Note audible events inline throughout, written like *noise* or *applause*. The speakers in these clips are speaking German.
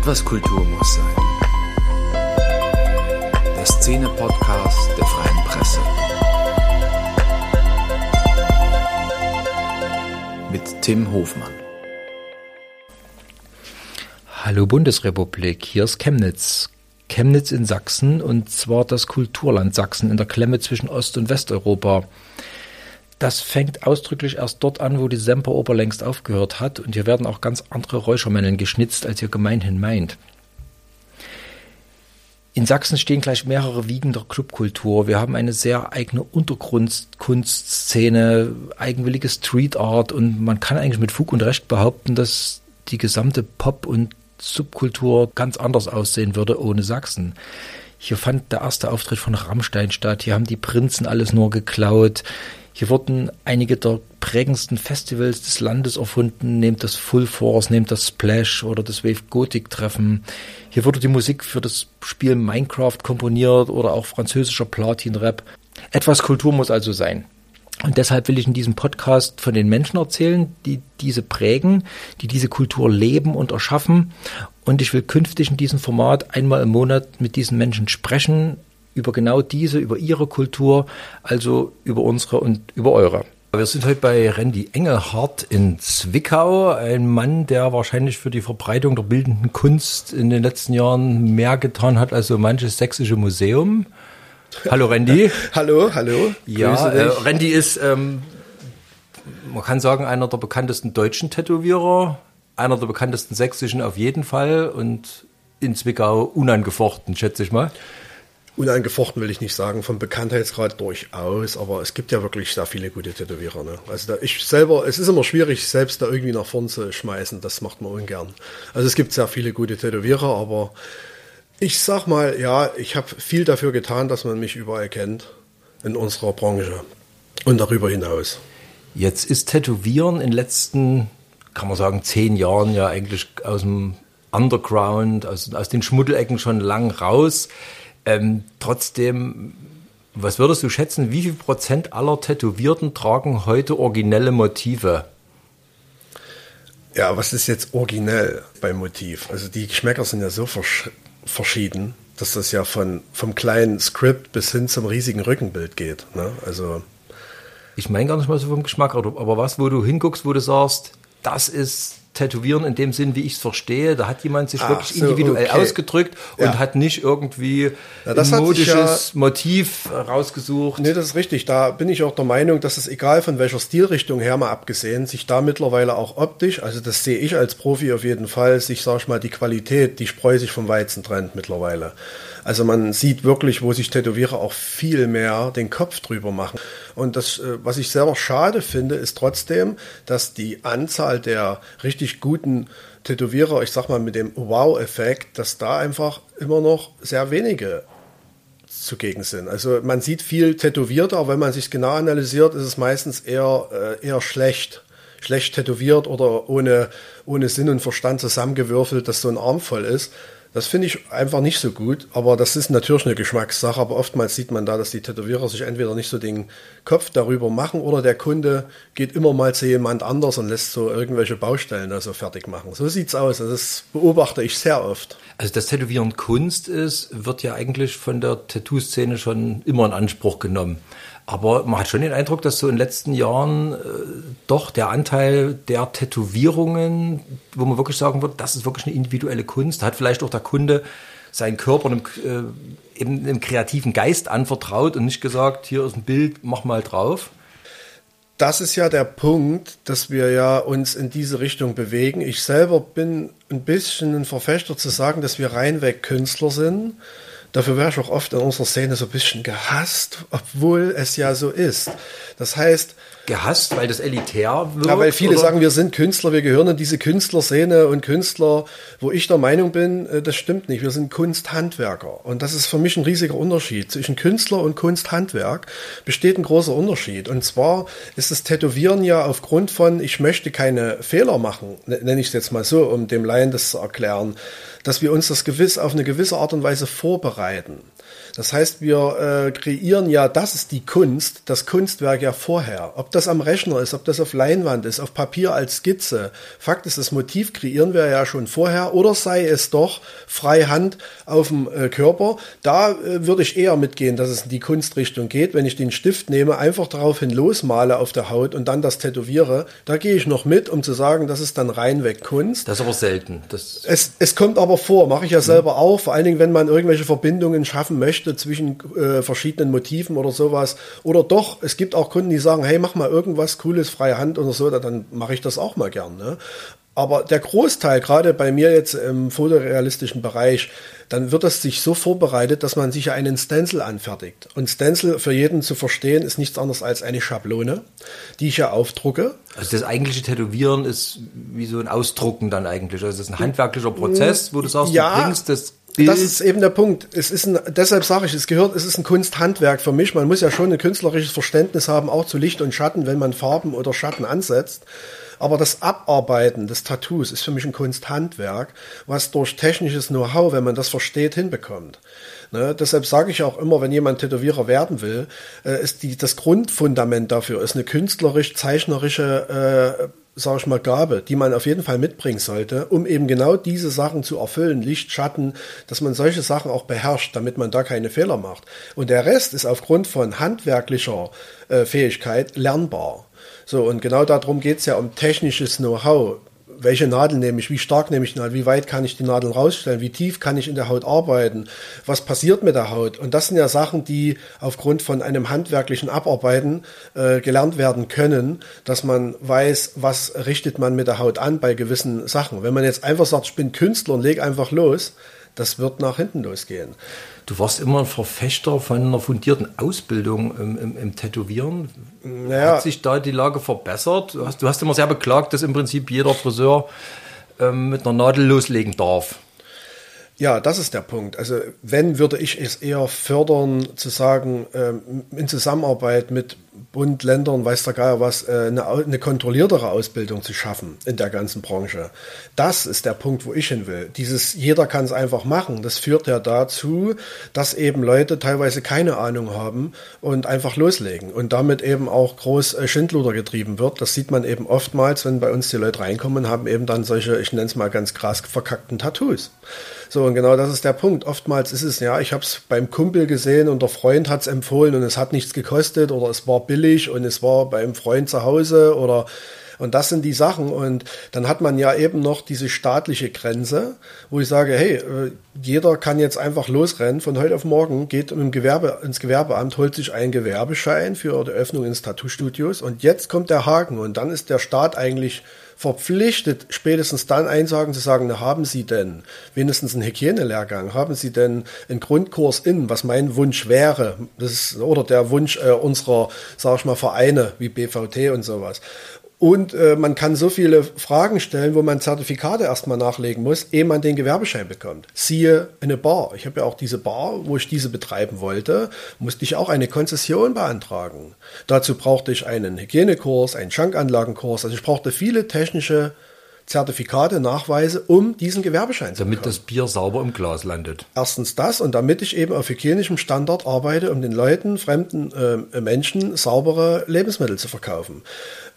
Etwas Kultur muss sein. Der Szene-Podcast der Freien Presse. Mit Tim Hofmann. Hallo Bundesrepublik, hier ist Chemnitz. Chemnitz in Sachsen und zwar das Kulturland Sachsen in der Klemme zwischen Ost- und Westeuropa. Das fängt ausdrücklich erst dort an, wo die Semperoper längst aufgehört hat und hier werden auch ganz andere Räuchermännchen geschnitzt, als ihr gemeinhin meint. In Sachsen stehen gleich mehrere Wiegen der Clubkultur. Wir haben eine sehr eigene Untergrundkunstszene, eigenwillige Street Art und man kann eigentlich mit Fug und Recht behaupten, dass die gesamte Pop- und Subkultur ganz anders aussehen würde ohne Sachsen. Hier fand der erste Auftritt von Rammstein statt. Hier haben die Prinzen alles nur geklaut. Hier wurden einige der prägendsten Festivals des Landes erfunden, nehmt das Full Force, nehmt das Splash oder das Wave Gothic Treffen. Hier wurde die Musik für das Spiel Minecraft komponiert oder auch französischer Platin Rap. Etwas Kultur muss also sein. Und deshalb will ich in diesem Podcast von den Menschen erzählen, die diese prägen, die diese Kultur leben und erschaffen. Und ich will künftig in diesem Format einmal im Monat mit diesen Menschen sprechen, über genau diese, über ihre Kultur, also über unsere und über eure. Wir sind heute bei Randy Engelhardt in Zwickau, ein Mann, der wahrscheinlich für die Verbreitung der bildenden Kunst in den letzten Jahren mehr getan hat als so manches sächsische Museum. Hallo Randy. *laughs* hallo, hallo. Ja, äh, Randy ist, ähm, man kann sagen, einer der bekanntesten deutschen Tätowierer, einer der bekanntesten sächsischen auf jeden Fall und in Zwickau unangefochten, schätze ich mal. Unangefochten will ich nicht sagen, vom Bekanntheitsgrad durchaus, aber es gibt ja wirklich sehr viele gute Tätowierer. Ne? Also da, ich selber, es ist immer schwierig, selbst da irgendwie nach vorn zu schmeißen, das macht man ungern. Also es gibt sehr viele gute Tätowierer, aber ich sag mal, ja, ich habe viel dafür getan, dass man mich überall kennt in unserer Branche und darüber hinaus. Jetzt ist Tätowieren in den letzten, kann man sagen, zehn Jahren ja eigentlich aus dem Underground, aus, aus den Schmuddelecken schon lang raus. Ähm, trotzdem, was würdest du schätzen, wie viel Prozent aller Tätowierten tragen heute originelle Motive? Ja, was ist jetzt originell beim Motiv? Also die Geschmäcker sind ja so versch verschieden, dass das ja von, vom kleinen Skript bis hin zum riesigen Rückenbild geht. Ne? Also ich meine gar nicht mal so vom Geschmack, aber was, wo du hinguckst, wo du sagst, das ist Tätowieren in dem Sinn, wie ich es verstehe. Da hat jemand sich Ach, wirklich so, individuell okay. ausgedrückt und ja. hat nicht irgendwie ja, ein modisches ja, Motiv rausgesucht. Nee, das ist richtig. Da bin ich auch der Meinung, dass es egal von welcher Stilrichtung her mal abgesehen, sich da mittlerweile auch optisch, also das sehe ich als Profi auf jeden Fall, sich, sag ich mal, die Qualität, die Spreu sich vom Weizen trennt mittlerweile. Also man sieht wirklich, wo sich Tätowierer auch viel mehr den Kopf drüber machen. Und das, äh, was ich selber schade finde, ist trotzdem, dass die Anzahl der richtig guten Tätowierer, ich sag mal mit dem Wow-Effekt, dass da einfach immer noch sehr wenige zugegen sind. Also man sieht viel tätowiert, aber wenn man sich genau analysiert, ist es meistens eher, äh, eher schlecht. Schlecht tätowiert oder ohne, ohne Sinn und Verstand zusammengewürfelt, dass so ein Arm voll ist. Das finde ich einfach nicht so gut, aber das ist natürlich eine Geschmackssache, aber oftmals sieht man da, dass die Tätowierer sich entweder nicht so den Kopf darüber machen oder der Kunde geht immer mal zu jemand anders und lässt so irgendwelche Baustellen also fertig machen. So sieht's aus. Also das beobachte ich sehr oft. Also dass Tätowieren Kunst ist, wird ja eigentlich von der Tattoo-Szene schon immer in Anspruch genommen. Aber man hat schon den Eindruck, dass so in den letzten Jahren äh, doch der Anteil der Tätowierungen, wo man wirklich sagen wird, das ist wirklich eine individuelle Kunst, hat vielleicht auch der Kunde seinen Körper einem, äh, eben einem kreativen Geist anvertraut und nicht gesagt, hier ist ein Bild, mach mal drauf. Das ist ja der Punkt, dass wir ja uns in diese Richtung bewegen. Ich selber bin ein bisschen ein Verfechter zu sagen, dass wir reinweg Künstler sind Dafür wäre ich auch oft in unserer Szene so ein bisschen gehasst, obwohl es ja so ist. Das heißt, gehasst, weil das elitär wird? Ja, weil viele oder? sagen, wir sind Künstler, wir gehören in diese Künstlerszene und Künstler, wo ich der Meinung bin, äh, das stimmt nicht. Wir sind Kunsthandwerker. Und das ist für mich ein riesiger Unterschied. Zwischen Künstler und Kunsthandwerk besteht ein großer Unterschied. Und zwar ist das Tätowieren ja aufgrund von, ich möchte keine Fehler machen, nenne ich es jetzt mal so, um dem Laien das zu erklären, dass wir uns das gewiss auf eine gewisse Art und Weise vorbereiten. Das heißt, wir äh, kreieren ja, das ist die Kunst, das Kunstwerk ja vorher. Ob das am Rechner ist, ob das auf Leinwand ist, auf Papier als Skizze. Fakt ist, das Motiv kreieren wir ja schon vorher oder sei es doch freihand auf dem äh, Körper. Da äh, würde ich eher mitgehen, dass es in die Kunstrichtung geht. Wenn ich den Stift nehme, einfach daraufhin losmale auf der Haut und dann das tätowiere, da gehe ich noch mit, um zu sagen, das ist dann reinweg Kunst. Das ist aber selten. Das es, es kommt aber vor, mache ich ja selber auch, vor allen Dingen, wenn man irgendwelche Verbindungen schaffen möchte zwischen äh, verschiedenen Motiven oder sowas. Oder doch, es gibt auch Kunden, die sagen, hey, mach mal irgendwas Cooles, freie Hand oder so, dann mache ich das auch mal gern. Ne? Aber der Großteil, gerade bei mir jetzt im fotorealistischen Bereich, dann wird es sich so vorbereitet, dass man sich einen Stencil anfertigt. Und Stencil für jeden zu verstehen ist nichts anderes als eine Schablone, die ich ja aufdrucke. Also das eigentliche Tätowieren ist wie so ein Ausdrucken dann eigentlich. Also das ist ein handwerklicher Prozess, wo du sagst, ja, du bringst das. Das ist eben der Punkt. Es ist ein, deshalb sage ich, es gehört, es ist ein Kunsthandwerk für mich. Man muss ja schon ein künstlerisches Verständnis haben, auch zu Licht und Schatten, wenn man Farben oder Schatten ansetzt. Aber das Abarbeiten des Tattoos ist für mich ein Kunsthandwerk, was durch technisches Know-how, wenn man das versteht, hinbekommt. Ne, deshalb sage ich auch immer, wenn jemand Tätowierer werden will, äh, ist die, das Grundfundament dafür ist eine künstlerisch-zeichnerische, sage ich mal, Gabe, die man auf jeden Fall mitbringen sollte, um eben genau diese Sachen zu erfüllen, Licht, Schatten, dass man solche Sachen auch beherrscht, damit man da keine Fehler macht. Und der Rest ist aufgrund von handwerklicher äh, Fähigkeit lernbar. So, und genau darum geht's ja um technisches Know-how. Welche Nadel nehme ich? Wie stark nehme ich die Nadel? Wie weit kann ich die Nadel rausstellen? Wie tief kann ich in der Haut arbeiten? Was passiert mit der Haut? Und das sind ja Sachen, die aufgrund von einem handwerklichen Abarbeiten äh, gelernt werden können, dass man weiß, was richtet man mit der Haut an bei gewissen Sachen. Wenn man jetzt einfach sagt, ich bin Künstler und leg einfach los, das wird nach hinten losgehen. Du warst immer ein Verfechter von einer fundierten Ausbildung im, im, im Tätowieren. Naja. Hat sich da die Lage verbessert? Du hast, du hast immer sehr beklagt, dass im Prinzip jeder Friseur ähm, mit einer Nadel loslegen darf. Ja, das ist der Punkt. Also wenn, würde ich es eher fördern, zu sagen, ähm, in Zusammenarbeit mit Bund, Ländern, weiß der Geier was, äh, eine, eine kontrolliertere Ausbildung zu schaffen in der ganzen Branche. Das ist der Punkt, wo ich hin will. Dieses, jeder kann es einfach machen. Das führt ja dazu, dass eben Leute teilweise keine Ahnung haben und einfach loslegen und damit eben auch groß äh, Schindluder getrieben wird. Das sieht man eben oftmals, wenn bei uns die Leute reinkommen, haben eben dann solche, ich nenne es mal ganz krass, verkackten Tattoos. So, und genau das ist der Punkt. Oftmals ist es, ja, ich habe es beim Kumpel gesehen und der Freund hat es empfohlen und es hat nichts gekostet oder es war billig und es war beim Freund zu Hause oder und das sind die Sachen. Und dann hat man ja eben noch diese staatliche Grenze, wo ich sage, hey, äh, jeder kann jetzt einfach losrennen von heute auf morgen, geht im Gewerbe, ins Gewerbeamt, holt sich einen Gewerbeschein für die Öffnung ins Tattoo-Studios. Und jetzt kommt der Haken und dann ist der Staat eigentlich verpflichtet, spätestens dann einsagen zu sagen, na, haben Sie denn wenigstens einen Hygienelehrgang? Haben Sie denn einen Grundkurs in, was mein Wunsch wäre? Das ist, oder der Wunsch äh, unserer, sag ich mal, Vereine wie BVT und sowas. Und äh, man kann so viele Fragen stellen, wo man Zertifikate erstmal nachlegen muss, ehe man den Gewerbeschein bekommt. Siehe eine Bar. Ich habe ja auch diese Bar, wo ich diese betreiben wollte, musste ich auch eine Konzession beantragen. Dazu brauchte ich einen Hygienekurs, einen Schankanlagenkurs. Also ich brauchte viele technische Zertifikate, Nachweise, um diesen Gewerbeschein zu Damit das Bier sauber im Glas landet. Erstens das und damit ich eben auf hygienischem Standard arbeite, um den Leuten, fremden äh, Menschen saubere Lebensmittel zu verkaufen.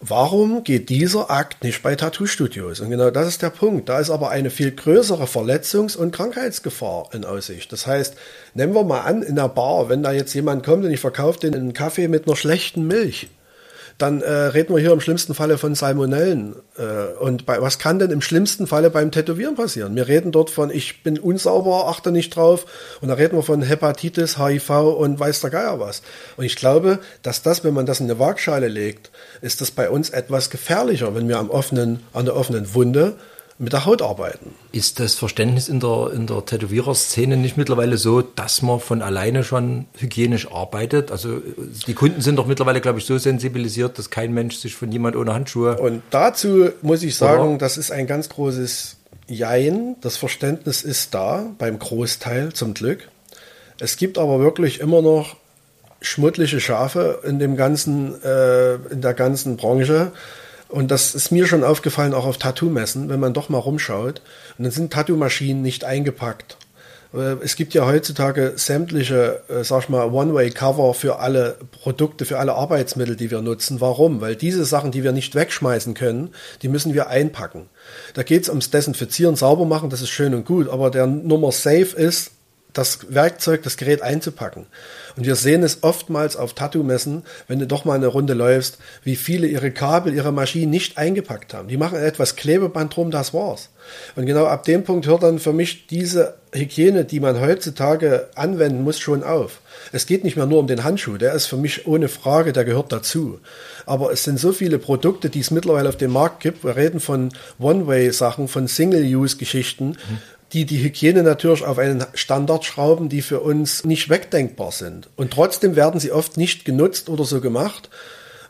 Warum geht dieser Akt nicht bei Tattoo-Studios? Und genau das ist der Punkt. Da ist aber eine viel größere Verletzungs- und Krankheitsgefahr in Aussicht. Das heißt, nehmen wir mal an, in der Bar, wenn da jetzt jemand kommt und ich verkaufe den einen Kaffee mit einer schlechten Milch dann äh, reden wir hier im schlimmsten Falle von Salmonellen. Äh, und bei, was kann denn im schlimmsten Falle beim Tätowieren passieren? Wir reden dort von, ich bin unsauber, achte nicht drauf. Und da reden wir von Hepatitis, HIV und weiß der Geier was. Und ich glaube, dass das, wenn man das in eine Waagschale legt, ist das bei uns etwas gefährlicher, wenn wir am offenen, an der offenen Wunde mit der Haut arbeiten. Ist das Verständnis in der, in der Tätowiererszene nicht mittlerweile so, dass man von alleine schon hygienisch arbeitet? Also die Kunden sind doch mittlerweile, glaube ich, so sensibilisiert, dass kein Mensch sich von jemand ohne Handschuhe. Und dazu muss ich sagen, oder? das ist ein ganz großes Jein. Das Verständnis ist da, beim Großteil zum Glück. Es gibt aber wirklich immer noch schmuddliche Schafe in dem ganzen, äh, in der ganzen Branche und das ist mir schon aufgefallen, auch auf Tattoo-Messen, wenn man doch mal rumschaut. Und dann sind Tattoo-Maschinen nicht eingepackt. Äh, Es gibt ja heutzutage sämtliche, äh, sag ich mal, One-Way-Cover für alle Produkte, für alle Arbeitsmittel, die wir nutzen. Warum? Weil diese Sachen, die wir nicht wegschmeißen können, die müssen wir einpacken. Da geht es ums Desinfizieren, sauber machen, das ist schön und gut, aber der Nummer safe ist, das Werkzeug, das Gerät einzupacken. Und wir sehen es oftmals auf Tattoo-Messen, wenn du doch mal eine Runde läufst, wie viele ihre Kabel, ihre Maschinen nicht eingepackt haben. Die machen etwas Klebeband drum, das war's. Und genau ab dem Punkt hört dann für mich diese Hygiene, die man heutzutage anwenden muss, schon auf. Es geht nicht mehr nur um den Handschuh, der ist für mich ohne Frage, der gehört dazu. Aber es sind so viele Produkte, die es mittlerweile auf dem Markt gibt. Wir reden von One-Way-Sachen, von Single-Use-Geschichten, mhm die die Hygiene natürlich auf einen Standard schrauben, die für uns nicht wegdenkbar sind. Und trotzdem werden sie oft nicht genutzt oder so gemacht.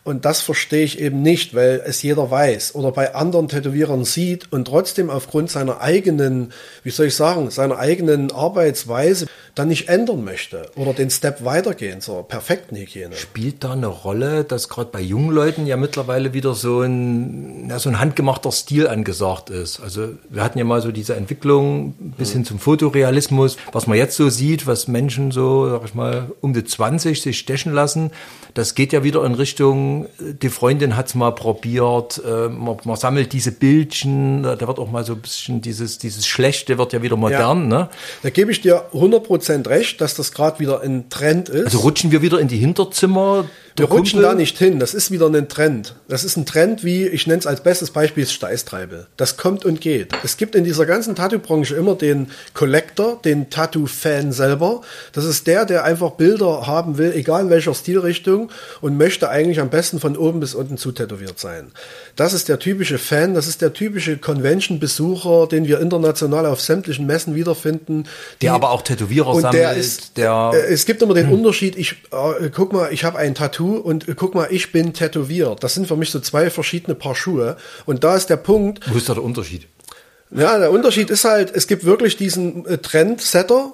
Und das verstehe ich eben nicht, weil es jeder weiß oder bei anderen Tätowierern sieht und trotzdem aufgrund seiner eigenen, wie soll ich sagen, seiner eigenen Arbeitsweise dann nicht ändern möchte oder den Step weitergehen zur perfekten Hygiene. Spielt da eine Rolle, dass gerade bei jungen Leuten ja mittlerweile wieder so ein, ja, so ein handgemachter Stil angesagt ist? Also wir hatten ja mal so diese Entwicklung bis hin zum Fotorealismus, was man jetzt so sieht, was Menschen so, sag ich mal, um die 20 sich stechen lassen, das geht ja wieder in Richtung, die Freundin hat's mal probiert, äh, man, man, sammelt diese Bildchen, da wird auch mal so ein bisschen dieses, dieses Schlechte wird ja wieder modern. Ja. Ne? Da gebe ich dir 100% recht, dass das gerade wieder ein Trend ist. Also rutschen wir wieder in die Hinterzimmer wir rutschen da nicht hin. Das ist wieder ein Trend. Das ist ein Trend wie, ich nenne es als bestes Beispiel, Steißtreibel. Das kommt und geht. Es gibt in dieser ganzen Tattoo-Branche immer den Collector, den Tattoo-Fan selber. Das ist der, der einfach Bilder haben will, egal in welcher Stilrichtung und möchte eigentlich am besten von oben bis unten zutätowiert sein. Das ist der typische Fan, das ist der typische Convention-Besucher, den wir international auf sämtlichen Messen wiederfinden. Der aber auch Tätowierer und sammelt. Der ist, der äh, es gibt immer den hm. Unterschied, ich, äh, guck mal, ich habe ein Tattoo Tattoo und äh, guck mal, ich bin tätowiert. Das sind für mich so zwei verschiedene Paar Schuhe. Und da ist der Punkt. Wo ist da der Unterschied? Ja, der Unterschied ist halt, es gibt wirklich diesen äh, Trendsetter,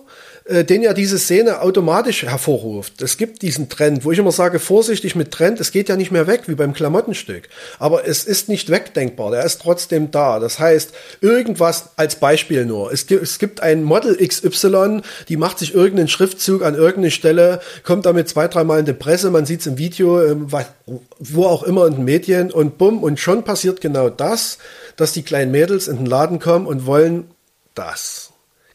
äh, den ja diese Szene automatisch hervorruft. Es gibt diesen Trend, wo ich immer sage, vorsichtig mit Trend, es geht ja nicht mehr weg wie beim Klamottenstück. Aber es ist nicht wegdenkbar, der ist trotzdem da. Das heißt, irgendwas als Beispiel nur. Es gibt, es gibt ein Model XY, die macht sich irgendeinen Schriftzug an irgendeine Stelle, kommt damit zwei, dreimal in die Presse, man sieht es im Video, ähm, wo auch immer in den Medien und bumm, und schon passiert genau das, dass die kleinen Mädels in den Laden kommen und wollen das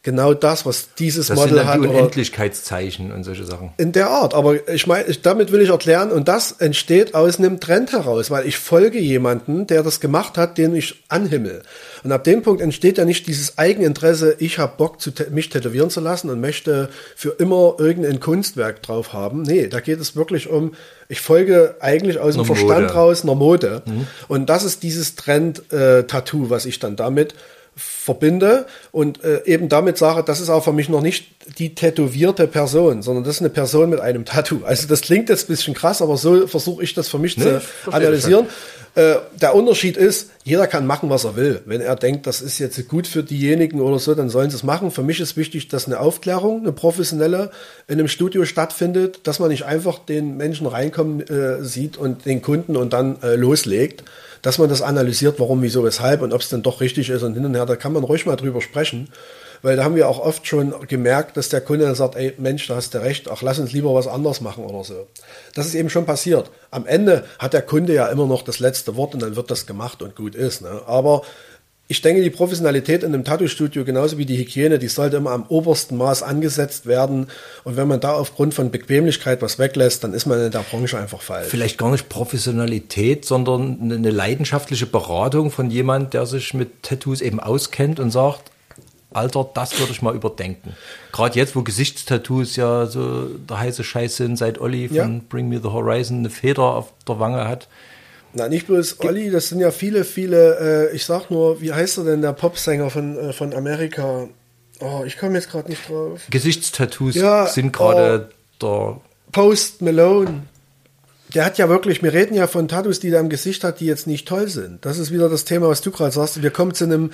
genau das, was dieses das Model sind dann hat. Die Unendlichkeitszeichen und solche Sachen. In der Art. Aber ich meine, damit will ich erklären, und das entsteht aus einem Trend heraus, weil ich folge jemanden, der das gemacht hat, den ich anhimmel. Und ab dem Punkt entsteht ja nicht dieses Eigeninteresse, ich habe Bock, zu mich tätowieren zu lassen und möchte für immer irgendein Kunstwerk drauf haben. Nee, da geht es wirklich um, ich folge eigentlich aus dem Verstand Mode. raus einer Mode. Mhm. Und das ist dieses Trend-Tattoo, äh, was ich dann damit verbinde und äh, eben damit sage, das ist auch für mich noch nicht die tätowierte Person, sondern das ist eine Person mit einem Tattoo. Also das klingt jetzt ein bisschen krass, aber so versuche ich das für mich nee, zu analysieren. Äh, der Unterschied ist, jeder kann machen, was er will. Wenn er denkt, das ist jetzt gut für diejenigen oder so, dann sollen sie es machen. Für mich ist wichtig, dass eine Aufklärung, eine professionelle in einem Studio stattfindet, dass man nicht einfach den Menschen reinkommen äh, sieht und den Kunden und dann äh, loslegt dass man das analysiert, warum, wieso, weshalb und ob es denn doch richtig ist und hin und her, da kann man ruhig mal drüber sprechen. Weil da haben wir auch oft schon gemerkt, dass der Kunde dann sagt, ey Mensch, da hast du recht, ach lass uns lieber was anderes machen oder so. Das ist eben schon passiert. Am Ende hat der Kunde ja immer noch das letzte Wort und dann wird das gemacht und gut ist. Ne? Aber ich denke, die Professionalität in einem Tattoo-Studio, genauso wie die Hygiene, die sollte immer am obersten Maß angesetzt werden. Und wenn man da aufgrund von Bequemlichkeit was weglässt, dann ist man in der Branche einfach falsch. Vielleicht gar nicht Professionalität, sondern eine leidenschaftliche Beratung von jemand, der sich mit Tattoos eben auskennt und sagt, Alter, das würde ich mal überdenken. Gerade jetzt, wo Gesichtstattoos ja so der heiße Scheiß sind, seit Olli von ja. Bring Me the Horizon eine Feder auf der Wange hat. Na, nicht bloß Olli, das sind ja viele, viele, äh, ich sag nur, wie heißt er denn, der Popsänger von, äh, von Amerika? Oh, ich komme jetzt gerade nicht drauf. Gesichtstattoos ja, sind gerade oh, der. Post Malone. Der hat ja wirklich, wir reden ja von Tattoos, die er im Gesicht hat, die jetzt nicht toll sind. Das ist wieder das Thema, was du gerade sagst. Wir kommen zu einem,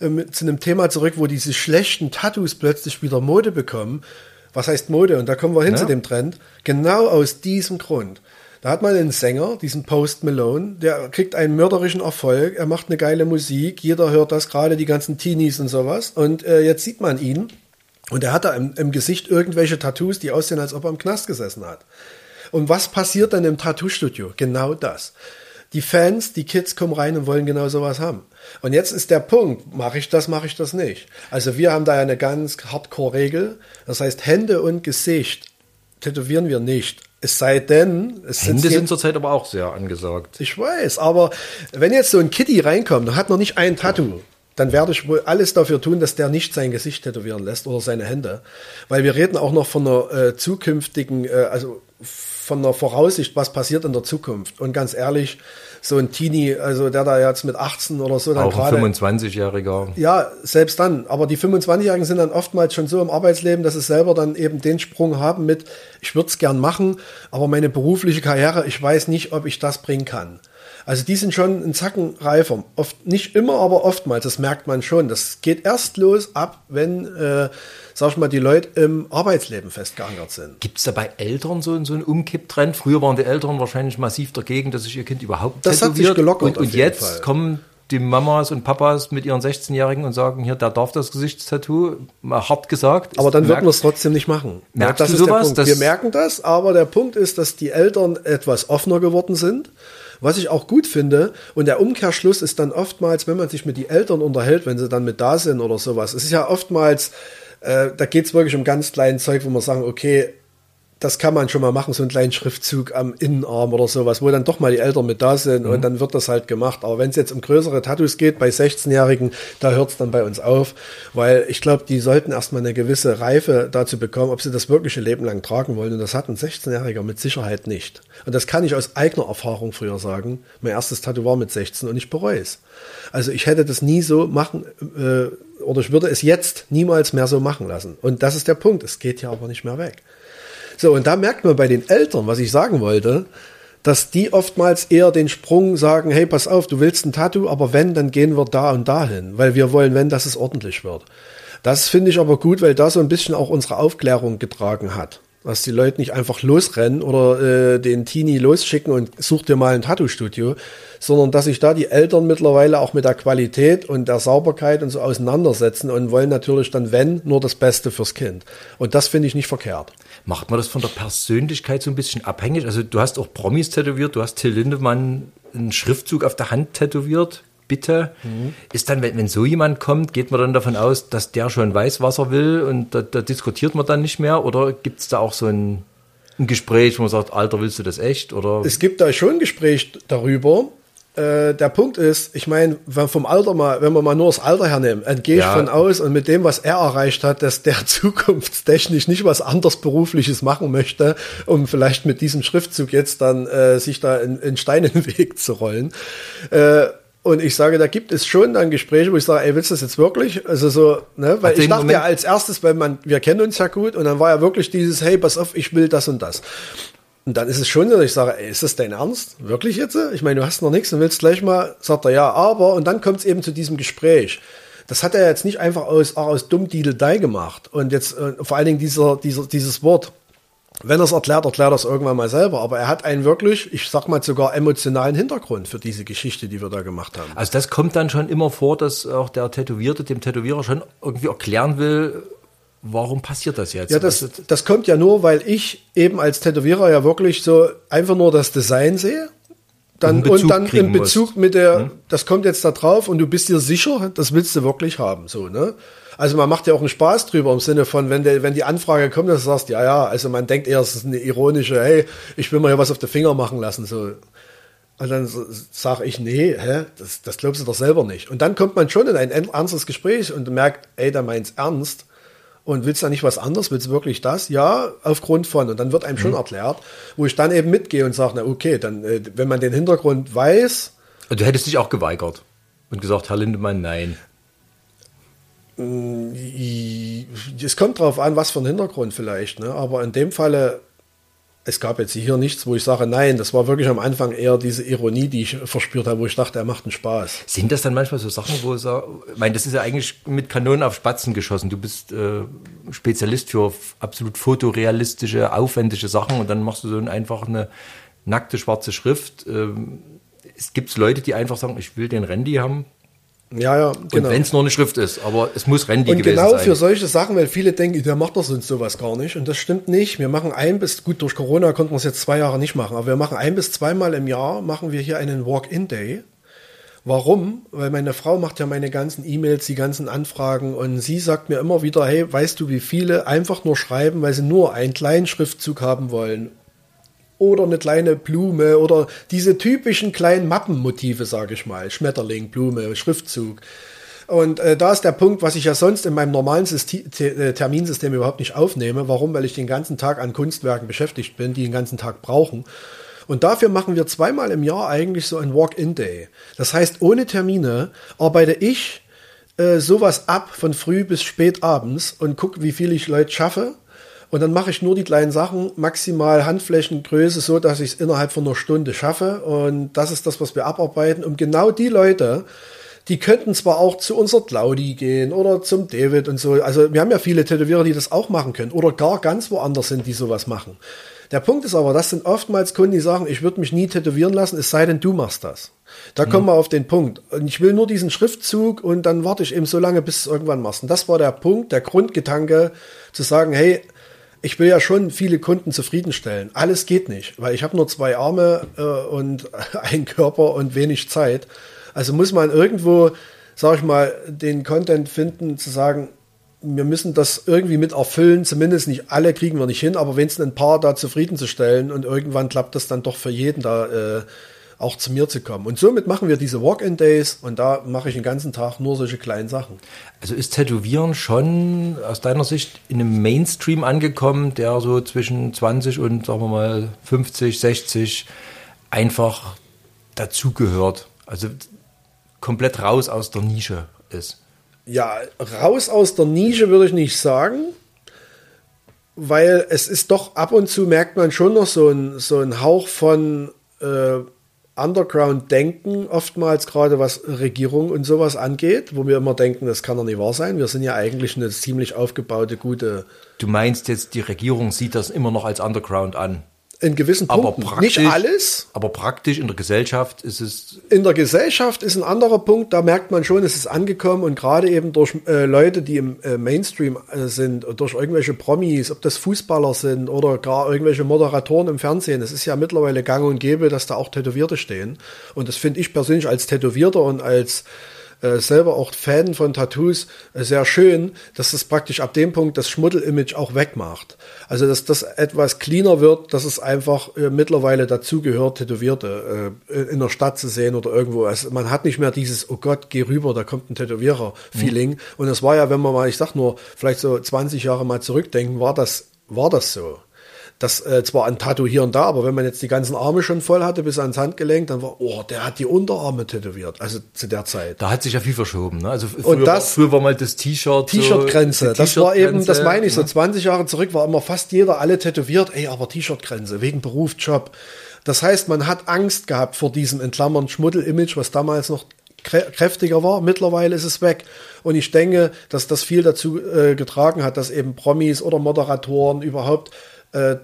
äh, zu einem Thema zurück, wo diese schlechten Tattoos plötzlich wieder Mode bekommen. Was heißt Mode? Und da kommen wir hin ja. zu dem Trend. Genau aus diesem Grund. Da hat man einen Sänger, diesen Post Malone, der kriegt einen mörderischen Erfolg, er macht eine geile Musik, jeder hört das, gerade die ganzen Teenies und sowas. Und äh, jetzt sieht man ihn Und er hat da im, im Gesicht irgendwelche Tattoos, die aussehen, als ob er im Knast gesessen hat. Und was passiert dann im Tattoo-Studio? Genau das. Die Fans, die Kids kommen rein und wollen genau sowas haben. Und jetzt ist der Punkt, mache ich das, mache ich das nicht. Also wir haben da eine ganz Hardcore-Regel. Das heißt, Hände und Gesicht tätowieren wir nicht. Es sei denn, es Hände sind zurzeit aber auch sehr angesagt. Ich weiß, aber wenn jetzt so ein Kitty reinkommt und hat noch nicht ein Tattoo, dann werde ich wohl alles dafür tun, dass der nicht sein Gesicht tätowieren lässt oder seine Hände. Weil wir reden auch noch von einer äh, zukünftigen, äh, also von einer Voraussicht, was passiert in der Zukunft. Und ganz ehrlich, so ein Teenie, also der da jetzt mit 18 oder so dann gerade. 25-Jähriger. Ja, selbst dann. Aber die 25-Jährigen sind dann oftmals schon so im Arbeitsleben, dass sie selber dann eben den Sprung haben mit, ich würde es gern machen, aber meine berufliche Karriere, ich weiß nicht, ob ich das bringen kann. Also die sind schon ein Zacken reifer. Oft, nicht immer, aber oftmals, das merkt man schon. Das geht erst los ab, wenn, äh, sag ich mal, die Leute im Arbeitsleben festgeankert sind. Gibt es da bei Eltern so, so einen Umkipptrend? Früher waren die Eltern wahrscheinlich massiv dagegen, dass sich ihr Kind überhaupt das tätowiert. Hat sich gelockert und, und jetzt Fall. kommen die Mamas und Papas mit ihren 16-Jährigen und sagen, hier, der darf das Gesichtstattoo, mal hart gesagt. Aber dann würden wir es trotzdem nicht machen. Merkst das du sowas? Wir merken das, aber der Punkt ist, dass die Eltern etwas offener geworden sind was ich auch gut finde. Und der Umkehrschluss ist dann oftmals, wenn man sich mit den Eltern unterhält, wenn sie dann mit da sind oder sowas. Es ist ja oftmals, äh, da geht es wirklich um ganz kleinen Zeug, wo man sagen, okay, das kann man schon mal machen, so einen kleinen Schriftzug am Innenarm oder sowas, wo dann doch mal die Eltern mit da sind mhm. und dann wird das halt gemacht. Aber wenn es jetzt um größere Tattoos geht, bei 16-Jährigen, da hört es dann bei uns auf, weil ich glaube, die sollten erstmal eine gewisse Reife dazu bekommen, ob sie das wirkliche Leben lang tragen wollen. Und das hat ein 16-Jähriger mit Sicherheit nicht. Und das kann ich aus eigener Erfahrung früher sagen. Mein erstes Tattoo war mit 16 und ich bereue es. Also ich hätte das nie so machen, äh, oder ich würde es jetzt niemals mehr so machen lassen. Und das ist der Punkt. Es geht ja aber nicht mehr weg. So, und da merkt man bei den Eltern, was ich sagen wollte, dass die oftmals eher den Sprung sagen, hey, pass auf, du willst ein Tattoo, aber wenn, dann gehen wir da und dahin, weil wir wollen, wenn, dass es ordentlich wird. Das finde ich aber gut, weil da so ein bisschen auch unsere Aufklärung getragen hat. Dass die Leute nicht einfach losrennen oder äh, den Teenie losschicken und such dir mal ein Tattoo-Studio, sondern dass sich da die Eltern mittlerweile auch mit der Qualität und der Sauberkeit und so auseinandersetzen und wollen natürlich dann, wenn, nur das Beste fürs Kind. Und das finde ich nicht verkehrt. Macht man das von der Persönlichkeit so ein bisschen abhängig? Also du hast auch Promis tätowiert, du hast Till Lindemann einen Schriftzug auf der Hand tätowiert. Bitte. Mhm. Ist dann, wenn, wenn so jemand kommt, geht man dann davon aus, dass der schon weiß, was er will und da, da diskutiert man dann nicht mehr? Oder gibt es da auch so ein, ein Gespräch, wo man sagt, Alter, willst du das echt? Oder? Es gibt da schon ein Gespräch darüber. Äh, der Punkt ist, ich meine, vom Alter mal, wenn wir mal nur das Alter hernehmen, dann gehe ich ja. von aus und mit dem, was er erreicht hat, dass der *laughs* zukunftstechnisch nicht was anderes berufliches machen möchte, um vielleicht mit diesem Schriftzug jetzt dann äh, sich da in, in Stein in den Weg zu rollen. Äh, und ich sage, da gibt es schon dann Gespräche, wo ich sage, ey, willst du das jetzt wirklich? Also so, ne, weil ich dachte Moment ja als erstes, weil man, wir kennen uns ja gut und dann war ja wirklich dieses, hey, pass auf, ich will das und das. Und dann ist es schon so, dass ich sage, ey, ist das dein Ernst? Wirklich jetzt? Ich meine, du hast noch nichts und willst gleich mal, sagt er ja, aber, und dann kommt es eben zu diesem Gespräch. Das hat er jetzt nicht einfach aus, aus dumm Dei gemacht. Und jetzt äh, vor allen Dingen dieser, dieser, dieses Wort. Wenn er es erklärt, erklärt er es irgendwann mal selber. Aber er hat einen wirklich, ich sag mal sogar emotionalen Hintergrund für diese Geschichte, die wir da gemacht haben. Also das kommt dann schon immer vor, dass auch der Tätowierte dem Tätowierer schon irgendwie erklären will, warum passiert das jetzt? Ja, das, das kommt ja nur, weil ich eben als Tätowierer ja wirklich so einfach nur das Design sehe. Dann, und dann in Bezug musst. mit der, hm? das kommt jetzt da drauf und du bist dir sicher, das willst du wirklich haben, so, ne? Also man macht ja auch einen Spaß drüber im Sinne von, wenn, der, wenn die Anfrage kommt, dass du sagst, ja, ja, also man denkt eher, es ist eine ironische, hey, ich will mal hier was auf den Finger machen lassen, so. Und dann sage ich, nee, hä, das, das glaubst du doch selber nicht. Und dann kommt man schon in ein ernstes Gespräch und merkt, ey, der meint's ernst. Und willst du da nicht was anderes? Willst du wirklich das? Ja, aufgrund von. Und dann wird einem mhm. schon erklärt, wo ich dann eben mitgehe und sage, na okay, dann, äh, wenn man den Hintergrund weiß. Du hättest dich auch geweigert und gesagt, Herr Lindemann, nein. Mm, es kommt drauf an, was für ein Hintergrund vielleicht. Ne? Aber in dem Falle es gab jetzt hier nichts, wo ich sage, nein, das war wirklich am Anfang eher diese Ironie, die ich verspürt habe, wo ich dachte, er macht einen Spaß. Sind das dann manchmal so Sachen, wo so, ich meine, das ist ja eigentlich mit Kanonen auf Spatzen geschossen. Du bist äh, Spezialist für absolut fotorealistische, aufwendige Sachen und dann machst du so einfach eine nackte schwarze Schrift. Ähm, es gibt Leute, die einfach sagen, ich will den Randy haben. Ja, ja, genau. Und wenn es nur eine Schrift ist, aber es muss Randy und gewesen genau sein. genau für solche Sachen, weil viele denken, der macht doch sonst sowas gar nicht. Und das stimmt nicht. Wir machen ein bis, gut, durch Corona konnten wir es jetzt zwei Jahre nicht machen, aber wir machen ein bis zweimal im Jahr, machen wir hier einen Walk-in-Day. Warum? Weil meine Frau macht ja meine ganzen E-Mails, die ganzen Anfragen und sie sagt mir immer wieder, hey, weißt du, wie viele einfach nur schreiben, weil sie nur einen kleinen Schriftzug haben wollen oder eine kleine Blume oder diese typischen kleinen Mappenmotive, sage ich mal, Schmetterling, Blume, Schriftzug. Und äh, da ist der Punkt, was ich ja sonst in meinem normalen System, äh, Terminsystem überhaupt nicht aufnehme. Warum? Weil ich den ganzen Tag an Kunstwerken beschäftigt bin, die den ganzen Tag brauchen. Und dafür machen wir zweimal im Jahr eigentlich so ein Walk-in-Day. Das heißt, ohne Termine arbeite ich äh, sowas ab von früh bis spät abends und gucke, wie viel ich Leute schaffe. Und dann mache ich nur die kleinen Sachen, maximal Handflächengröße, so dass ich es innerhalb von einer Stunde schaffe. Und das ist das, was wir abarbeiten, um genau die Leute, die könnten zwar auch zu unserer Claudi gehen oder zum David und so. Also wir haben ja viele Tätowierer, die das auch machen können oder gar ganz woanders sind, die sowas machen. Der Punkt ist aber, das sind oftmals Kunden, die sagen, ich würde mich nie tätowieren lassen, es sei denn, du machst das. Da mhm. kommen wir auf den Punkt. Und ich will nur diesen Schriftzug und dann warte ich eben so lange, bis es irgendwann machst. Und das war der Punkt, der Grundgedanke, zu sagen, hey, ich will ja schon viele Kunden zufriedenstellen. Alles geht nicht, weil ich habe nur zwei Arme äh, und *laughs* einen Körper und wenig Zeit. Also muss man irgendwo, sag ich mal, den Content finden, zu sagen, wir müssen das irgendwie mit erfüllen. Zumindest nicht alle kriegen wir nicht hin, aber wenigstens ein paar da zufriedenzustellen und irgendwann klappt das dann doch für jeden da äh, auch zu mir zu kommen. Und somit machen wir diese Walk-in-Days und da mache ich den ganzen Tag nur solche kleinen Sachen. Also ist Tätowieren schon aus deiner Sicht in einem Mainstream angekommen, der so zwischen 20 und sagen wir mal 50, 60 einfach dazugehört? Also komplett raus aus der Nische ist ja, raus aus der Nische würde ich nicht sagen, weil es ist doch ab und zu merkt man schon noch so ein, so ein Hauch von äh, Underground-Denken, oftmals gerade was Regierung und sowas angeht, wo wir immer denken, das kann doch nicht wahr sein. Wir sind ja eigentlich eine ziemlich aufgebaute, gute. Du meinst jetzt, die Regierung sieht das immer noch als Underground an? In gewissen Punkten. Aber nicht alles. Aber praktisch in der Gesellschaft ist es. In der Gesellschaft ist ein anderer Punkt, da merkt man schon, es ist angekommen und gerade eben durch äh, Leute, die im äh, Mainstream äh, sind, durch irgendwelche Promis, ob das Fußballer sind oder gar irgendwelche Moderatoren im Fernsehen. Es ist ja mittlerweile gang und gäbe, dass da auch Tätowierte stehen. Und das finde ich persönlich als Tätowierter und als äh, selber auch Fan von Tattoos äh, sehr schön, dass es praktisch ab dem Punkt das Schmuddel-Image auch wegmacht. Also dass das etwas cleaner wird, dass es einfach äh, mittlerweile dazugehört, Tätowierte äh, in der Stadt zu sehen oder irgendwo. Also man hat nicht mehr dieses, oh Gott, geh rüber, da kommt ein Tätowierer-Feeling. Mhm. Und es war ja, wenn man mal, ich sag nur, vielleicht so 20 Jahre mal zurückdenken, war das, war das so das äh, zwar ein Tattoo hier und da, aber wenn man jetzt die ganzen Arme schon voll hatte bis ans Handgelenk, dann war, oh, der hat die Unterarme tätowiert, also zu der Zeit. Da hat sich ja viel verschoben, ne? Also früher, und das, früher war mal das T-Shirt. T-Shirt-Grenze, so, das war eben, das meine ich, so 20 ne? Jahre zurück war immer fast jeder alle tätowiert, ey, aber T-Shirt-Grenze, wegen Beruf, Job. Das heißt, man hat Angst gehabt vor diesem entklammern Schmuddel-Image, was damals noch kräftiger war. Mittlerweile ist es weg. Und ich denke, dass das viel dazu äh, getragen hat, dass eben Promis oder Moderatoren überhaupt äh,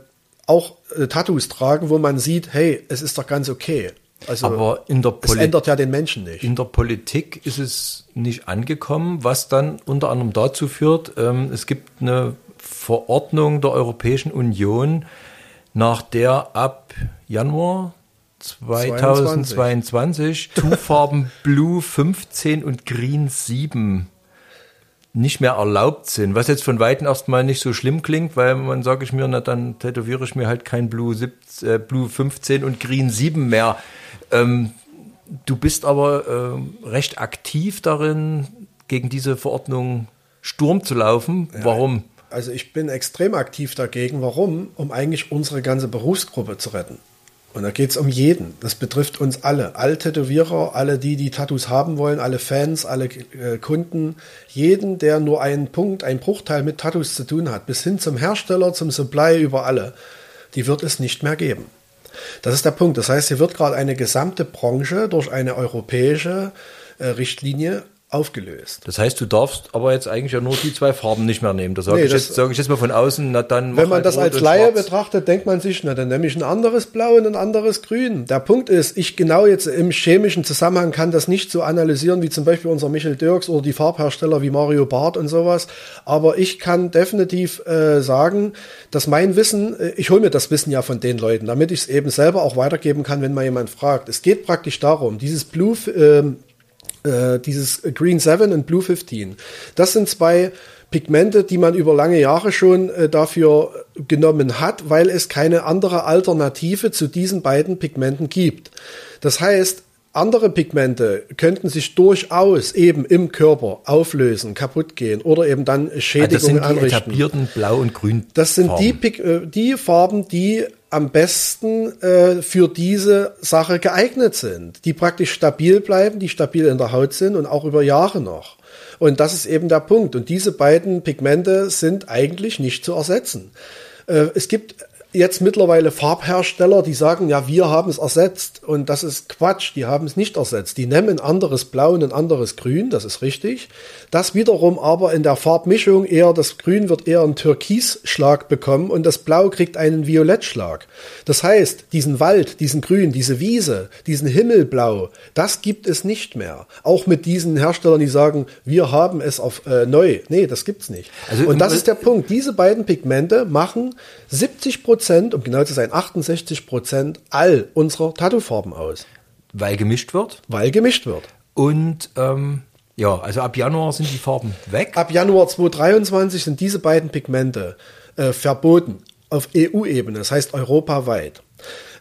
auch äh, Tattoos tragen, wo man sieht, hey, es ist doch ganz okay. Also, Aber in der es ändert ja den Menschen nicht. In der Politik ist es nicht angekommen, was dann unter anderem dazu führt, ähm, es gibt eine Verordnung der Europäischen Union, nach der ab Januar 2022 Tu-Farben Blue 15 und Green 7 nicht mehr erlaubt sind, was jetzt von Weitem erstmal nicht so schlimm klingt, weil man sage ich mir, na dann tätowiere ich mir halt kein Blue, 17, äh, Blue 15 und Green 7 mehr. Ähm, du bist aber äh, recht aktiv darin, gegen diese Verordnung Sturm zu laufen. Warum? Also ich bin extrem aktiv dagegen. Warum? Um eigentlich unsere ganze Berufsgruppe zu retten. Und da geht es um jeden. Das betrifft uns alle. Alle Tätowierer, alle die, die Tattoos haben wollen, alle Fans, alle äh, Kunden. Jeden, der nur einen Punkt, einen Bruchteil mit Tattoos zu tun hat, bis hin zum Hersteller, zum Supply, über alle, die wird es nicht mehr geben. Das ist der Punkt. Das heißt, hier wird gerade eine gesamte Branche durch eine europäische äh, Richtlinie aufgelöst. Das heißt, du darfst aber jetzt eigentlich ja nur die zwei Farben nicht mehr nehmen. Da sage Nee, ich, jetzt, sag ich jetzt mal von außen, na dann Wenn man halt das als Laie schwarz. betrachtet, denkt man sich, na dann nehme ich ein anderes Blau und ein anderes Grün. Der Punkt ist, ich genau jetzt im chemischen Zusammenhang kann das nicht so analysieren wie zum Beispiel unser Michel Dirks oder die Farbhersteller wie Mario Barth und sowas. Aber ich kann definitiv äh, sagen, dass mein Wissen, äh, ich hole mir das Wissen ja von den Leuten, damit ich es eben selber auch weitergeben kann, wenn mal jemand fragt. Es geht praktisch darum, dieses Blue, ähm, äh, dieses Green 7 und Blue 15. Das sind zwei Pigmente, die man über lange Jahre schon äh, dafür genommen hat, weil es keine andere Alternative zu diesen beiden Pigmenten gibt. Das heißt, andere Pigmente könnten sich durchaus eben im Körper auflösen, kaputt gehen oder eben dann Ah, das Schädigungen sind die anrichten. etablierten Blau- und Grün. Das sind die, Pig- äh, die Farben, die am besten äh, für diese Sache geeignet sind, die praktisch stabil bleiben, die stabil in der Haut sind und auch über Jahre noch. Und das ist eben der Punkt. Und diese beiden Pigmente sind eigentlich nicht zu ersetzen. Äh, es gibt jetzt mittlerweile Farbhersteller, die sagen, ja, wir haben es ersetzt. Und das ist Quatsch, die haben es nicht ersetzt. Die nehmen ein anderes Blau und ein anderes Grün, das ist richtig. Das wiederum aber in der Farbmischung eher, das Grün wird eher einen Türkisschlag bekommen und das Blau kriegt einen Violettschlag. Das heißt, diesen Wald, diesen Grün, diese Wiese, diesen Himmelblau, das gibt es nicht mehr. Auch mit diesen Herstellern, die sagen, wir haben es auf äh, neu. Nee, das gibt's nicht. Also, und das ist der Punkt. Diese beiden Pigmente machen 70 Prozent, um genau zu sein, 68 Prozent all unserer Tattoofarben aus, Weil gemischt wird. weil gemischt wird. Und ähm, ja, also ab Januar sind die Farben weg. Ab Januar 2023 sind diese beiden Pigmente äh, verboten auf EU-Ebene, das heißt europaweit.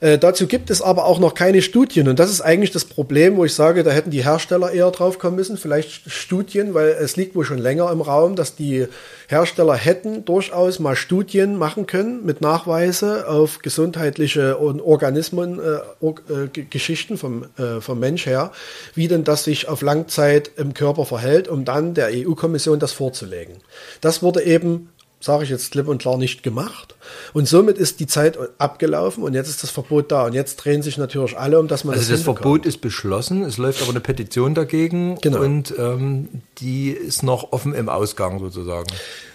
Äh, dazu gibt es aber auch noch keine Studien und das ist eigentlich das Problem, wo ich sage, da hätten die Hersteller eher drauf kommen müssen, vielleicht Studien, weil es liegt wohl schon länger im Raum, dass die Hersteller hätten durchaus mal Studien machen können mit Nachweise auf gesundheitliche und Organismen, äh, Or äh, Geschichten vom, äh, vom Mensch her, wie denn das sich auf Langzeit im Körper verhält, um dann der EU-Kommission das vorzulegen. Das wurde eben sage ich jetzt klipp und klar, nicht gemacht. Und somit ist die Zeit abgelaufen und jetzt ist das Verbot da. Und jetzt drehen sich natürlich alle um, dass man Also das das hinbekommt. Verbot ist beschlossen, es läuft aber eine Petition dagegen Genau. und ähm, die ist noch offen im Ausgang sozusagen.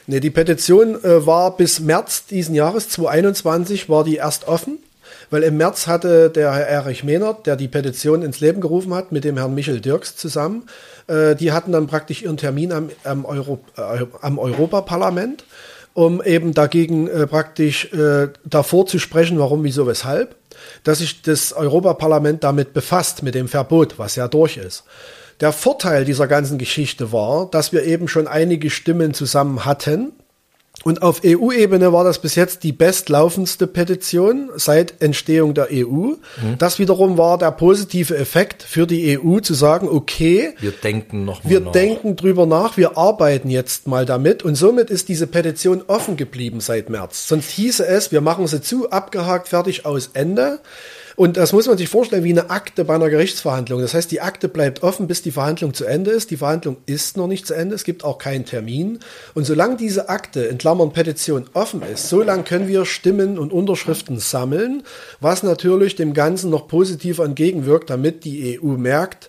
Nee, die Petition äh, war bis März diesen Jahres, 2021, war die erst offen. Weil im März hatte der Herr Erich Mehnert, der die Petition ins Leben gerufen hat, mit dem Herrn Michel Dirks zusammen, äh, die hatten dann praktisch ihren Termin am, am, Euro, äh, am Europaparlament, um eben dagegen äh, praktisch äh, davor zu sprechen, warum, wieso, weshalb, dass sich das Europaparlament damit befasst, mit dem Verbot, was ja durch ist. Der Vorteil dieser ganzen Geschichte war, dass wir eben schon einige Stimmen zusammen hatten. Und auf EU-Ebene war das bis jetzt die bestlaufendste Petition seit Entstehung der EU. Das wiederum war der positive Effekt für die EU zu sagen, okay, Wir denken noch mal wir nach. denken drüber nach, wir arbeiten jetzt mal damit und somit ist diese Petition offen geblieben seit März. Sonst hieße es, wir machen sie zu, abgehakt, fertig, aus, Ende. Und das muss man sich vorstellen wie eine Akte bei einer Gerichtsverhandlung. Das heißt, die Akte bleibt offen, bis die Verhandlung zu Ende ist. Die Verhandlung ist noch nicht zu Ende. Es gibt auch keinen Termin. Und solange diese Akte in Klammern Petition offen ist, solange können wir Stimmen und Unterschriften sammeln, was natürlich dem Ganzen noch positiv entgegenwirkt, damit die EU merkt,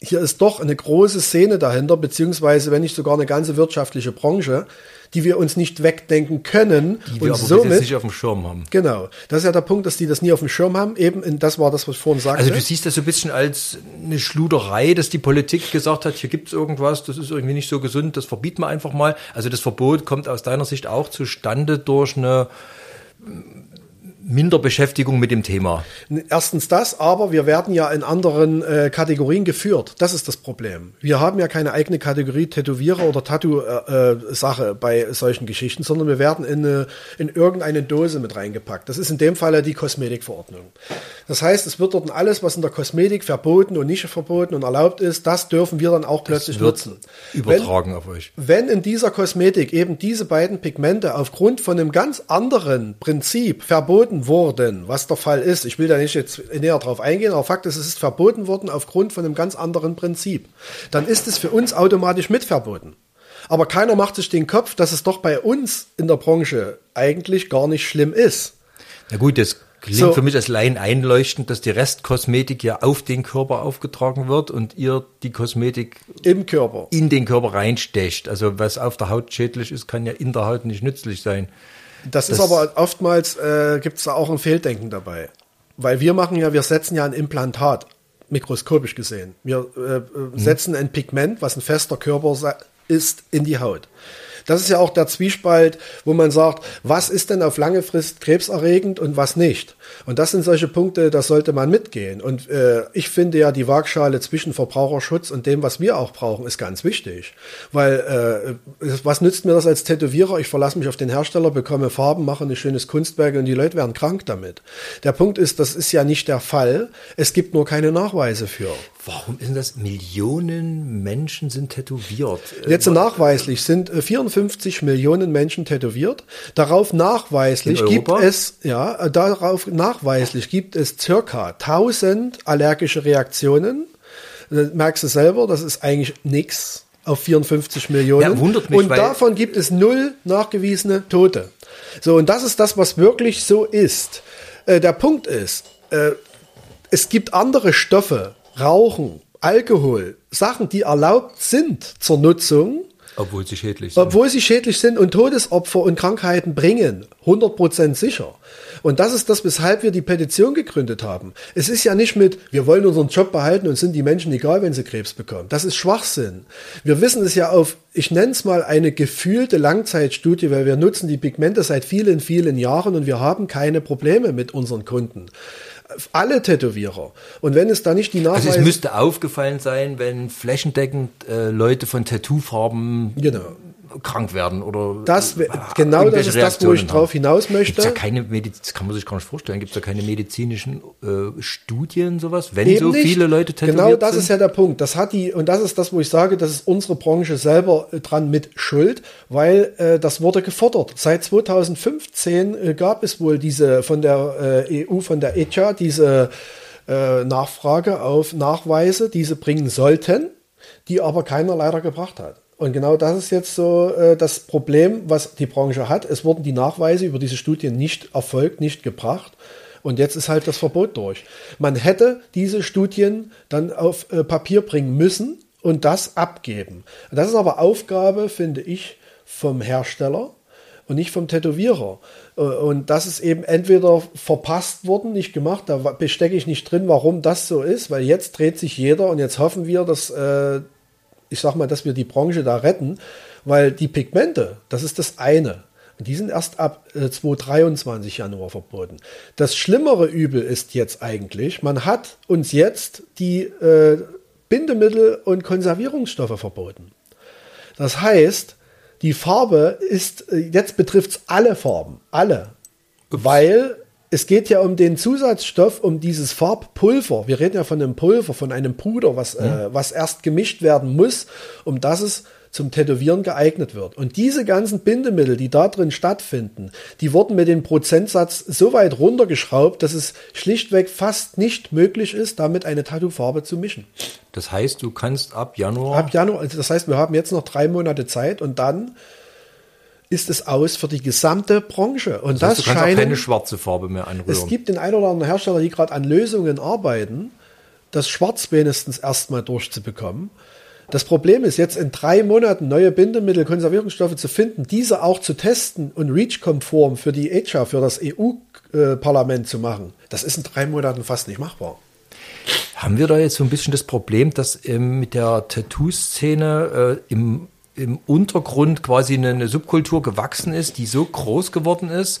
hier ist doch eine große Szene dahinter, beziehungsweise wenn nicht sogar eine ganze wirtschaftliche Branche, die wir uns nicht wegdenken können. die wir und aber somit, nicht auf dem Schirm haben. genau, das ist ja der Punkt, dass die das nie auf dem Schirm haben. Eben, das war das, was ich vorhin sagte. Also du siehst das so ein bisschen als eine Schluderei, dass die Politik gesagt hat, hier gibt es irgendwas, das ist irgendwie nicht so gesund, das verbieten wir einfach mal. Also das Verbot kommt aus deiner Sicht auch zustande durch eine Minderbeschäftigung mit dem Thema. Erstens das, aber wir werden ja in anderen äh, Kategorien geführt. Das ist das Problem. Wir haben ja keine eigene Kategorie Tätowierer oder Tattoo-Sache äh, bei solchen Geschichten, sondern wir werden in, eine, in irgendeine Dose mit reingepackt. Das ist in dem Fall die Kosmetikverordnung. Das heißt, es wird dort alles, was in der Kosmetik verboten und nicht verboten und erlaubt ist, das dürfen wir dann auch plötzlich nutzen. Übertragen auf euch. Wenn in dieser Kosmetik eben diese beiden Pigmente aufgrund von einem ganz anderen Prinzip verboten wurden, was der Fall ist, ich will da nicht jetzt näher drauf eingehen, aber Fakt ist, es ist verboten worden aufgrund von einem ganz anderen Prinzip, dann ist es für uns automatisch mit verboten. Aber keiner macht sich den Kopf, dass es doch bei uns in der Branche eigentlich gar nicht schlimm ist. Na gut, das klingt So. für mich als Laien einleuchtend, dass die Restkosmetik ja auf den Körper aufgetragen wird und ihr die Kosmetik Im Körper. in den Körper reinstecht. Also was auf der Haut schädlich ist, kann ja in der Haut nicht nützlich sein. Das, ist Das- aber oftmals, äh, gibt es da auch ein Fehldenken dabei. Weil wir machen ja, wir setzen ja ein Implantat, mikroskopisch gesehen. Wir äh, äh, setzen ein Pigment, was ein fester Körper ist, in die Haut. Das ist ja auch der Zwiespalt, wo man sagt, was ist denn auf lange Frist krebserregend und was nicht. Und das sind solche Punkte, da sollte man mitgehen. Und äh, ich finde ja, die Waagschale zwischen Verbraucherschutz und dem, was wir auch brauchen, ist ganz wichtig. Weil äh, was nützt mir das als Tätowierer? Ich verlasse mich auf den Hersteller, bekomme Farben, mache ein schönes Kunstwerk und die Leute werden krank damit. Der Punkt ist, das ist ja nicht der Fall. Es gibt nur keine Nachweise für. Warum ist denn das? Millionen Menschen sind tätowiert. Äh, Jetzt nachweislich sind äh, 54 Millionen Menschen tätowiert. Darauf nachweislich gibt es, ja, äh, darauf nachweislich gibt es circa 1000 allergische Reaktionen. Äh, Merkst du selber, das ist eigentlich nix auf 54 Millionen. Ja, wundert mich, und davon gibt es null nachgewiesene Tote. So, und das ist das, was wirklich so ist. Äh, der Punkt ist, äh, es gibt andere Stoffe, Rauchen, Alkohol, Sachen, die erlaubt sind zur Nutzung, obwohl sie schädlich sind. obwohl sie schädlich sind und Todesopfer und Krankheiten bringen. 100% sicher. Und das ist das, weshalb wir die Petition gegründet haben. Es ist ja nicht mit, wir wollen unseren Job behalten und sind die Menschen egal, wenn sie Krebs bekommen. Das ist Schwachsinn. Wir wissen es ja auf, ich nenne es mal eine gefühlte Langzeitstudie, weil wir nutzen die Pigmente seit vielen, vielen Jahren und wir haben keine Probleme mit unseren Kunden. Alle Tätowierer. Und wenn es da nicht die also Nachweise... es müsste aufgefallen sein, wenn flächendeckend äh, Leute von Tattoofarben Genau. Krank werden oder Das, äh, genau das ist das, wo ich Reaktionen drauf haben. hinaus möchte. Gibt's ja keine Mediz das kann man sich gar nicht vorstellen. Gibt es da keine medizinischen äh, Studien sowas, wenn so nicht. viele Leute tätowiert Genau das sind? ist ja der Punkt. Das hat die, und das ist das, wo ich sage, das ist unsere Branche selber äh, dran mit Schuld, weil äh, das wurde gefordert. Seit 2015 äh, gab es wohl diese von der äh, EU, von der ECHA, diese äh, Nachfrage auf Nachweise, die sie bringen sollten, die aber keiner leider gebracht hat. Und genau das ist jetzt so äh, das Problem, was die Branche hat. Es wurden die Nachweise über diese Studien nicht erfolgt, nicht gebracht. Und jetzt ist halt das Verbot durch. Man hätte diese Studien dann auf äh, Papier bringen müssen und das abgeben. Das ist aber Aufgabe, finde ich, vom Hersteller und nicht vom Tätowierer. Äh, Und das ist eben entweder verpasst worden, nicht gemacht, da bestecke ich nicht drin, warum das so ist, weil jetzt dreht sich jeder und jetzt hoffen wir, dass, äh, ich sag mal, dass wir die Branche da retten, weil die Pigmente, das ist das eine. Die sind erst ab äh, 2023 Januar verboten. Das schlimmere Übel ist jetzt eigentlich, man hat uns jetzt die äh, Bindemittel und Konservierungsstoffe verboten. Das heißt, die Farbe ist, äh, jetzt betrifft es alle Farben, alle. Weil es geht ja um den Zusatzstoff, um dieses Farbpulver. Wir reden ja von einem Pulver, von einem Puder, was, äh, was erst gemischt werden muss, um dass es zum Tätowieren geeignet wird. Und diese ganzen Bindemittel, die da drin stattfinden, die wurden mit dem Prozentsatz so weit runtergeschraubt, dass es schlichtweg fast nicht möglich ist, damit eine Tattoofarbe zu mischen. Das heißt, du kannst ab Januar Ab Januar, also das heißt, wir haben jetzt noch drei Monate Zeit und dann ist es aus für die gesamte Branche. Und das heißt, das, du auch keine schwarze Farbe mehr anrühren. es gibt den ein oder anderen Hersteller, die gerade an Lösungen arbeiten, das Schwarz wenigstens erstmal durchzubekommen. Das Problem ist jetzt in drei Monaten neue Bindemittel, Konservierungsstoffe zu finden, diese auch zu testen und REACH-konform für die ECHA, für das EU-Parlament zu machen. Das ist in drei Monaten fast nicht machbar. Haben wir da jetzt so ein bisschen das Problem, dass ähm, mit der Tattoo-Szene äh, im, im Untergrund quasi eine, eine Subkultur gewachsen ist, die so groß geworden ist,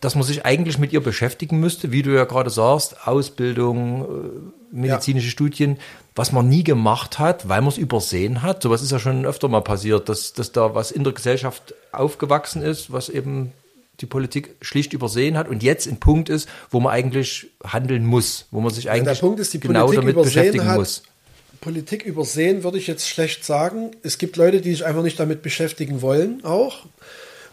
dass man sich eigentlich mit ihr beschäftigen müsste, wie du ja gerade sagst, Ausbildung, äh, medizinische Studien, was man nie gemacht hat, weil man es übersehen hat. Sowas ist ja schon öfter mal passiert, dass, dass da was in der Gesellschaft aufgewachsen ist, was eben die Politik schlicht übersehen hat und jetzt ein Punkt ist, wo man eigentlich handeln muss, wo man sich Der eigentlich Punkt ist, die genau Politik damit übersehen beschäftigen hat, muss. Politik übersehen würde ich jetzt schlecht sagen. Es gibt Leute, die sich einfach nicht damit beschäftigen wollen, auch.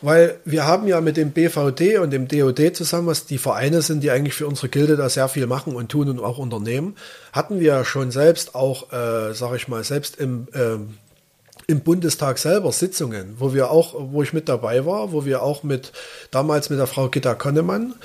Weil wir haben ja mit dem BVD und dem DOD zusammen, was die Vereine sind, die eigentlich für unsere Gilde da sehr viel machen und tun und auch unternehmen, hatten wir schon selbst auch, äh, sag ich mal, selbst im, ähm, im Bundestag selber Sitzungen, wo wir auch, wo ich mit dabei war, wo wir auch mit damals mit der Frau Gitta Konnemann,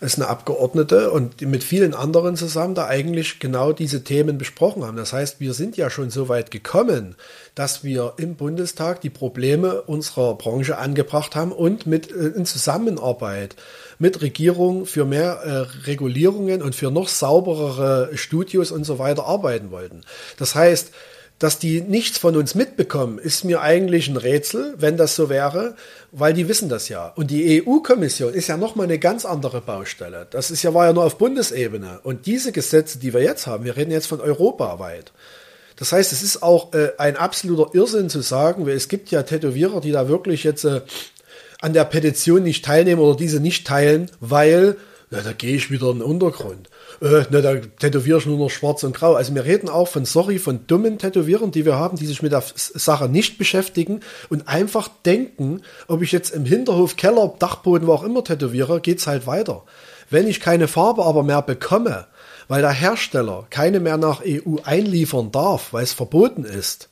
ist eine Abgeordnete und mit vielen anderen zusammen da eigentlich genau diese Themen besprochen haben. Das heißt, wir sind ja schon so weit gekommen, dass wir im Bundestag die Probleme unserer Branche angebracht haben und mit äh, in Zusammenarbeit mit Regierung für mehr äh, Regulierungen und für noch sauberere Studios und so weiter arbeiten wollten. Das heißt, dass die nichts von uns mitbekommen, ist mir eigentlich ein Rätsel, wenn das so wäre, weil die wissen das ja. Und die EU-Kommission ist ja nochmal eine ganz andere Baustelle. Das ist ja, war ja nur auf Bundesebene. Und diese Gesetze, die wir jetzt haben, wir reden jetzt von europaweit. Das heißt, es ist auch äh, ein absoluter Irrsinn zu sagen, es gibt ja Tätowierer, die da wirklich jetzt äh, an der Petition nicht teilnehmen oder diese nicht teilen, weil, na, da gehe ich wieder in den Untergrund äh, ne, da tätowiere ich nur noch schwarz und grau. Also wir reden auch von, sorry, von dummen Tätowierern, die wir haben, die sich mit der Sache nicht beschäftigen und einfach denken, ob ich jetzt im Hinterhof, Keller, Dachboden, wo auch immer tätowiere, geht's halt weiter. Wenn ich keine Farbe aber mehr bekomme, weil der Hersteller keine mehr nach EU einliefern darf, weil es verboten ist,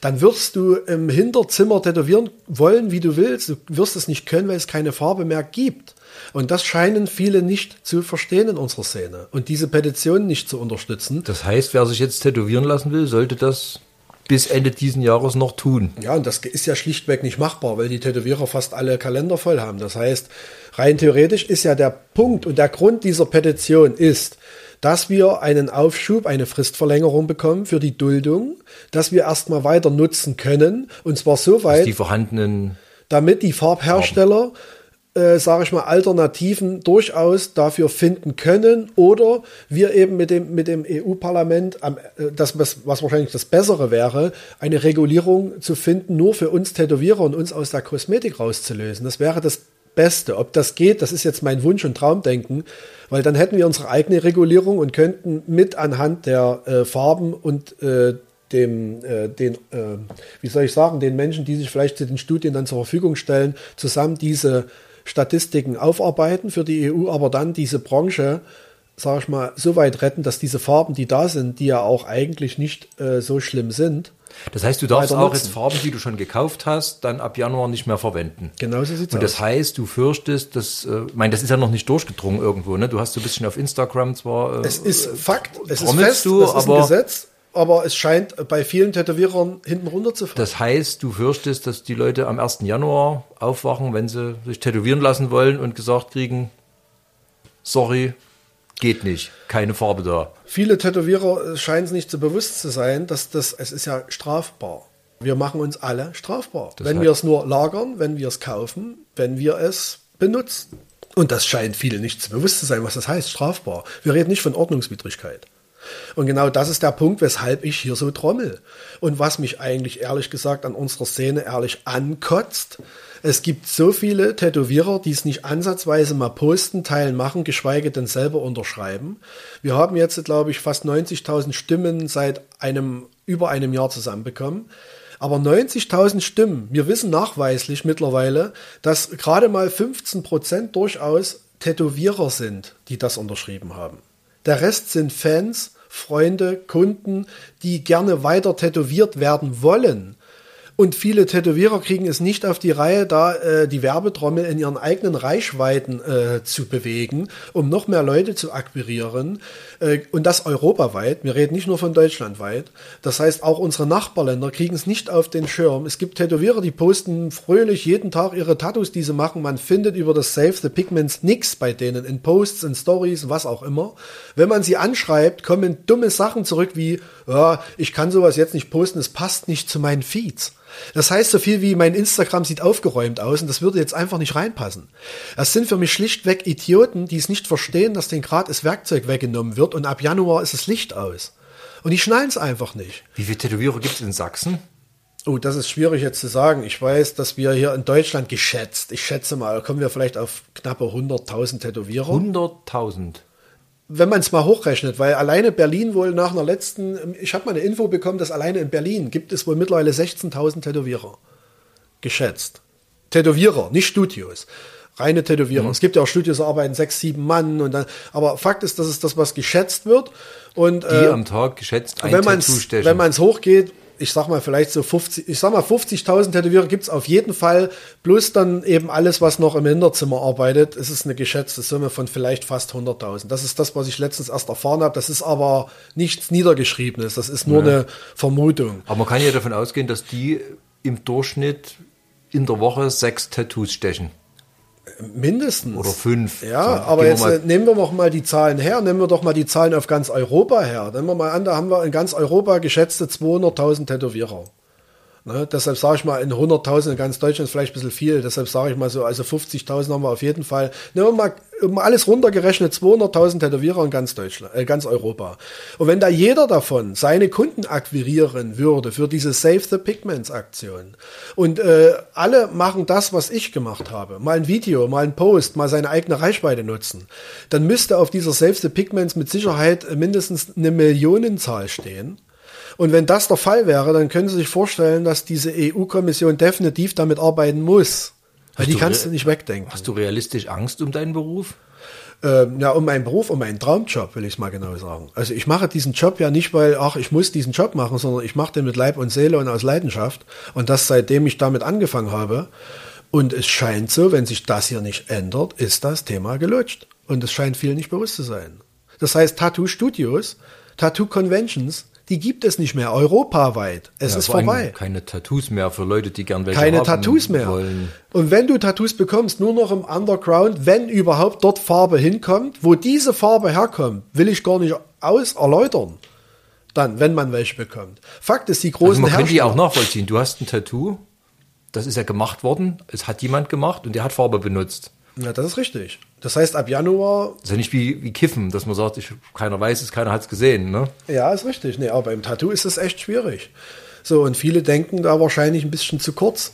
dann wirst du im Hinterzimmer tätowieren wollen, wie du willst. Du wirst es nicht können, weil es keine Farbe mehr gibt. Und das scheinen viele nicht zu verstehen in unserer Szene und diese Petition nicht zu unterstützen. Das heißt, wer sich jetzt tätowieren lassen will, sollte das bis Ende diesen Jahres noch tun. Ja, und das ist ja schlichtweg nicht machbar, weil die Tätowierer fast alle Kalender voll haben. Das heißt, rein theoretisch ist ja der Punkt und der Grund dieser Petition ist, dass wir einen Aufschub, eine Fristverlängerung bekommen für die Duldung, dass wir erstmal weiter nutzen können und zwar so weit, die vorhandenen damit die Farbhersteller Farben äh, sage ich mal, Alternativen durchaus dafür finden können oder wir eben mit dem, mit dem EU-Parlament, äh, das, was, wahrscheinlich das Bessere wäre, eine Regulierung zu finden, nur für uns Tätowierer und uns aus der Kosmetik rauszulösen. Das wäre das Beste. Ob das geht, das ist jetzt mein Wunsch und Traumdenken, weil dann hätten wir unsere eigene Regulierung und könnten mit anhand der äh, Farben und äh, dem, äh, den, äh, wie soll ich sagen, den Menschen, die sich vielleicht zu den Studien dann zur Verfügung stellen, zusammen diese Statistiken aufarbeiten für die EU, aber dann diese Branche, sage ich mal, so weit retten, dass diese Farben, die da sind, die ja auch eigentlich nicht äh, so schlimm sind. Das heißt, du darfst auch jetzt Farben, die du schon gekauft hast, dann ab Januar nicht mehr verwenden. Genau so sieht's Und das heißt, du fürchtest, dass, äh, ich meine, das ist ja noch nicht durchgedrungen irgendwo, ne? Du hast so ein bisschen auf Instagram zwar. Äh, es ist Fakt, es ist fest, du, es ist ein Gesetz, aber es scheint bei vielen Tätowierern hinten runterzufallen. Das heißt, du fürchtest, dass die Leute am 1. Januar aufwachen, wenn sie sich tätowieren lassen wollen und gesagt kriegen, sorry, geht nicht, keine Farbe da. Viele Tätowierer scheinen es nicht so bewusst zu sein, dass das, es ist ja strafbar. Wir machen uns alle strafbar. Das wenn wir es nur lagern, wenn wir es kaufen, wenn wir es benutzen. Und das scheint viele nicht zu bewusst zu sein, was das heißt, strafbar. Wir reden nicht von Ordnungswidrigkeit. Und genau das ist der Punkt, weshalb ich hier so trommel. Und was mich eigentlich ehrlich gesagt an unserer Szene ehrlich ankotzt, es gibt so viele Tätowierer, die es nicht ansatzweise mal posten, teilen, machen, geschweige denn selber unterschreiben. Wir haben jetzt, glaube ich, fast 90.000 Stimmen seit einem, über einem Jahr zusammenbekommen. Aber 90.000 Stimmen, wir wissen nachweislich mittlerweile, dass gerade mal 15 Prozent durchaus Tätowierer sind, die das unterschrieben haben. Der Rest sind Fans, Freunde, Kunden, die gerne weiter tätowiert werden wollen. Und viele Tätowierer kriegen es nicht auf die Reihe, da äh, die Werbetrommel in ihren eigenen Reichweiten äh, zu bewegen, um noch mehr Leute zu akquirieren. Äh, und das europaweit. Wir reden nicht nur von Deutschland weit. Das heißt, auch unsere Nachbarländer kriegen es nicht auf den Schirm. Es gibt Tätowierer, die posten fröhlich jeden Tag ihre Tattoos, die sie machen. Man findet über das Save the Pigments nichts bei denen, in Posts, in Stories, was auch immer. Wenn man sie anschreibt, kommen dumme Sachen zurück wie, ja, ich kann sowas jetzt nicht posten, es passt nicht zu meinen Feeds. Das heißt so viel wie mein Instagram sieht aufgeräumt aus und das würde jetzt einfach nicht reinpassen. Das sind für mich schlichtweg Idioten, die es nicht verstehen, dass denen gerade das Werkzeug weggenommen wird und ab Januar ist das Licht aus. Und die schnallen es einfach nicht. Wie viele Tätowierer gibt es in Sachsen? Oh, das ist schwierig jetzt zu sagen. Ich weiß, dass wir hier in Deutschland geschätzt, ich schätze mal, kommen wir vielleicht auf knappe 100.000 Tätowierer. 100.000? Wenn man es mal hochrechnet, weil alleine Berlin wohl nach einer letzten, ich habe mal eine Info bekommen, dass alleine in Berlin gibt es wohl mittlerweile 16.000 Tätowierer. Geschätzt. Tätowierer, nicht Studios. Reine Tätowierer. Mhm. Es gibt ja auch Studios, arbeiten sechs, sieben Mann und dann, aber Fakt ist, dass es das, was geschätzt wird. Und, Die äh, am Tag geschätzt ein wenn man es hochgeht, ich sag mal vielleicht so 50, ich sag mal 50.000 Tätowierer gibt's auf jeden Fall, plus dann eben alles, was noch im Hinterzimmer arbeitet. Es ist eine geschätzte Summe von vielleicht fast 100.000. Das ist das, was ich letztens erst erfahren habe. Das ist aber nichts Niedergeschriebenes, das ist nur eine Vermutung. Aber man kann ja davon ausgehen, dass die im Durchschnitt in der Woche sechs Tattoos stechen. Mindestens. Oder fünf. Ja, Sagen, aber wir jetzt äh, nehmen wir noch mal die Zahlen her, nehmen wir doch mal die Zahlen auf ganz Europa her. Nehmen wir mal an, da haben wir in ganz Europa geschätzte 200.000 Tätowierer. Ne, deshalb sage ich mal, in 100.000 in ganz Deutschland ist vielleicht ein bisschen viel. Deshalb sage ich mal so, also 50.000 haben wir auf jeden Fall. Wir mal, um alles runtergerechnet, 200.000 Tätowierer in ganz Deutschland, äh, ganz Europa. Und wenn da jeder davon seine Kunden akquirieren würde für diese Save the Pigments Aktion und äh, alle machen das, was ich gemacht habe, mal ein Video, mal ein Post, mal seine eigene Reichweite nutzen, dann müsste auf dieser Save the Pigments mit Sicherheit mindestens eine Millionenzahl stehen. Und wenn das der Fall wäre, dann können Sie sich vorstellen, dass diese EU-Kommission definitiv damit arbeiten muss. Weil die kannst du nicht wegdenken. Hast du realistisch Angst um deinen Beruf? Ähm, ja, um meinen Beruf, um meinen Traumjob, will ich es mal genau sagen. Also ich mache diesen Job ja nicht, weil, ach, ich muss diesen Job machen, sondern ich mache den mit Leib und Seele und aus Leidenschaft. Und das seitdem ich damit angefangen habe. Und es scheint so, wenn sich das hier nicht ändert, ist das Thema gelutscht. Und es scheint vielen nicht bewusst zu sein. Das heißt, Tattoo-Studios, Tattoo-Conventions, die gibt es nicht mehr europaweit. Es Ja, ist vorbei Keine Tattoos mehr für Leute, die gern welche keine haben Tattoos mehr. wollen. Und wenn du Tattoos bekommst, nur noch im Underground, wenn überhaupt dort Farbe hinkommt, wo diese Farbe herkommt, will ich gar nicht aus erläutern. Dann, wenn man welche bekommt. Fakt ist, die Also großen man könnte die Hersteller- auch nachvollziehen. Du hast ein Tattoo, das ist ja gemacht worden, es hat jemand gemacht und der hat Farbe benutzt. Ja, das ist richtig. Das heißt, ab Januar, Das ist ja nicht wie, wie Kiffen, dass man sagt, ich, keiner weiß es, keiner hat es gesehen. Ne? ja, ist richtig. Nee, aber beim Tattoo ist es echt schwierig. So, und viele denken da wahrscheinlich ein bisschen zu kurz.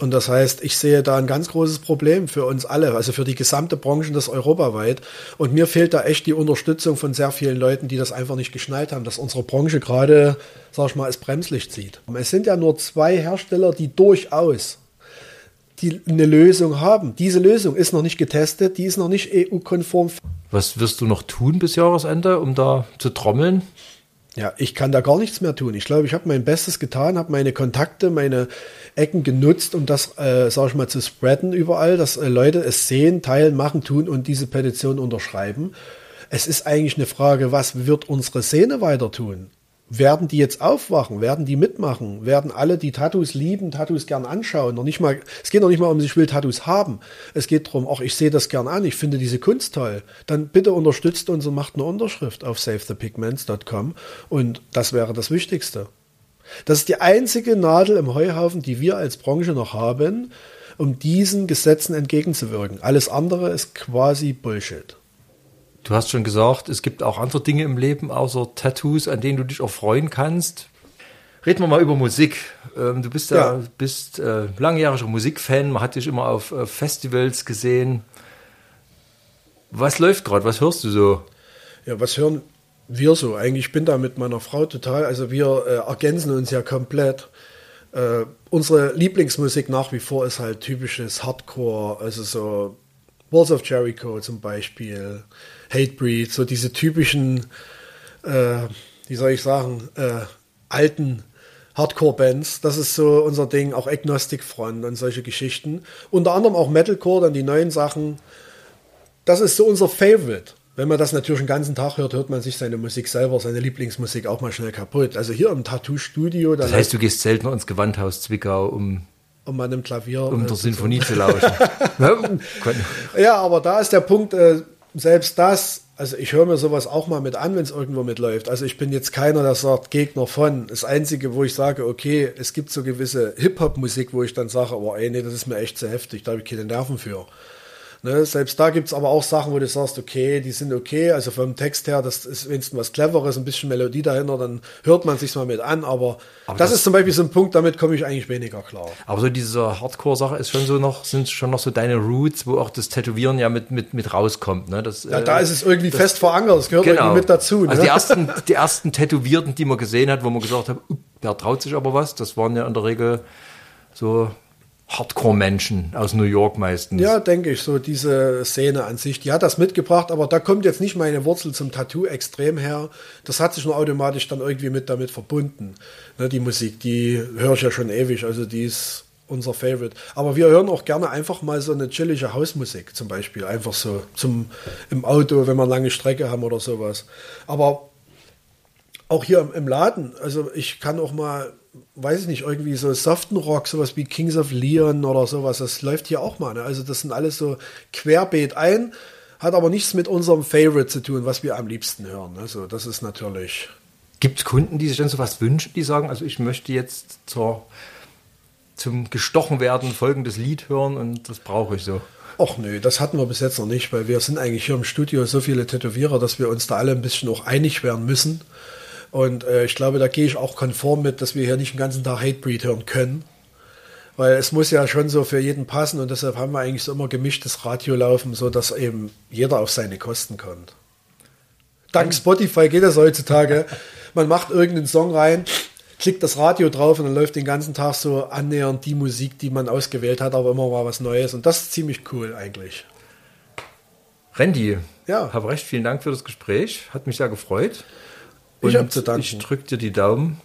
Und das heißt, ich sehe da ein ganz großes Problem für uns alle, also für die gesamte Branche, das europaweit. Und mir fehlt da echt die Unterstützung von sehr vielen Leuten, die das einfach nicht geschnallt haben, dass unsere Branche gerade, sag ich mal, es Bremslicht zieht. Es sind ja nur zwei Hersteller, die durchaus die eine Lösung haben. Diese Lösung ist noch nicht getestet, die ist noch nicht EU-konform. Was wirst du noch tun bis Jahresende, um da zu trommeln? Ja, ich kann da gar nichts mehr tun. Ich glaube, ich habe mein Bestes getan, habe meine Kontakte, meine Ecken genutzt, um das, äh, sag ich mal, zu spreaden überall, dass äh, Leute es sehen, teilen, machen, tun und diese Petition unterschreiben. Es ist eigentlich eine Frage, was wird unsere Szene weiter tun? Werden die jetzt aufwachen? Werden die mitmachen? Werden alle, die Tattoos lieben, Tattoos gern anschauen? Noch nicht mal, es geht noch nicht mal um, ich will Tattoos haben. Es geht darum, auch ich sehe das gern an, ich finde diese Kunst toll. Dann bitte unterstützt uns und macht eine Unterschrift auf savethepigments.com und das wäre das Wichtigste. Das ist die einzige Nadel im Heuhaufen, die wir als Branche noch haben, um diesen Gesetzen entgegenzuwirken. Alles andere ist quasi Bullshit. Du hast schon gesagt, es gibt auch andere Dinge im Leben, außer Tattoos, an denen du dich erfreuen kannst. Reden wir mal über Musik. Ähm, Du bist ja, Ja. bist äh, langjähriger Musikfan, man hat dich immer auf äh, Festivals gesehen. Was läuft gerade? Was hörst du so? Ja, was hören wir so? Eigentlich ich bin da mit meiner Frau total, also wir äh, ergänzen uns ja komplett. Äh, unsere Lieblingsmusik nach wie vor ist halt typisches Hardcore, also so Walls of Jericho zum Beispiel, Hatebreed, so diese typischen, äh, wie soll ich sagen, äh, alten Hardcore-Bands. Das ist so unser Ding, auch Agnostic Front und solche Geschichten. Unter anderem auch Metalcore, dann die neuen Sachen. Das ist so unser Favorite. Wenn man das natürlich den ganzen Tag hört, hört man sich seine Musik selber, seine Lieblingsmusik auch mal schnell kaputt. Also hier im Tattoo-Studio, da Das heißt, du gehst seltener ins Gewandhaus Zwickau, um, um an einem Klavier. um äh, der Sinfonie zu lauschen. *laughs* Ja, aber da ist der Punkt, äh, selbst das, also ich höre mir sowas auch mal mit an, wenn es irgendwo mitläuft. Also ich bin jetzt keiner, der sagt, Gegner von. Das Einzige, wo ich sage, okay, es gibt so gewisse Hip-Hop-Musik, wo ich dann sage, oh ey, nee, das ist mir echt zu heftig, da habe ich keine Nerven für. Ne, selbst da gibt's aber auch Sachen, wo du sagst, okay, die sind okay, also vom Text her, das ist wenigstens was Cleveres, ein bisschen Melodie dahinter, dann hört man sich's mal mit an, aber, Aber das, das- ist zum Beispiel so ein Punkt, damit komme ich eigentlich weniger klar. Aber so diese Hardcore-Sache ist schon so noch, sind schon noch so deine Roots, wo auch das Tätowieren ja mit, mit, mit rauskommt. Ne? Das, Ja, äh, da ist es irgendwie fest verankert, das gehört Genau. irgendwie mit dazu. Ne? Also die ersten, die ersten Tätowierten, die man gesehen hat, wo man gesagt hat, "Up, der traut sich aber was, das waren ja in der Regel so Hardcore-Menschen aus New York meistens. Ja, denke ich, so diese Szene an sich, die hat das mitgebracht, aber da kommt jetzt nicht meine Wurzel zum Tattoo extrem her. Das hat sich nur automatisch dann irgendwie mit damit verbunden. Ne, die Musik, die höre ich ja schon ewig, also die ist unser Favorite. Aber wir hören auch gerne einfach mal so eine chillige Hausmusik zum Beispiel, einfach so zum im Auto, wenn wir lange Strecke haben oder sowas. Aber auch hier im Laden, also ich kann auch mal weiß ich nicht, irgendwie so soften Rock, sowas wie Kings of Leon oder sowas, das läuft hier auch mal. Ne? Also das sind alles so querbeet ein, hat aber nichts mit unserem Favorite zu tun, was wir am liebsten hören. Also das ist natürlich. Gibt es Kunden, die sich dann sowas wünschen, die sagen, also ich möchte jetzt zur, zum gestochen werden folgendes Lied hören und das brauche ich so? Ach nö, das hatten wir bis jetzt noch nicht, weil wir sind eigentlich hier im Studio so viele Tätowierer, dass wir uns da alle ein bisschen auch einig werden müssen. Und äh, ich glaube, da gehe ich auch konform mit, dass wir hier nicht den ganzen Tag Hatebreed hören können. Weil es muss ja schon so für jeden passen und deshalb haben wir eigentlich so immer gemischtes Radio laufen, so dass eben jeder auf seine Kosten kommt. Dank Spotify geht das heutzutage. Man macht irgendeinen Song rein, klickt das Radio drauf und dann läuft den ganzen Tag so annähernd die Musik, die man ausgewählt hat, aber immer mal was Neues. Und das ist ziemlich cool eigentlich. Randy, ja. habe recht, vielen Dank für das Gespräch. Hat mich sehr gefreut. Und ich habe zu danken. Ich drücke dir die Daumen,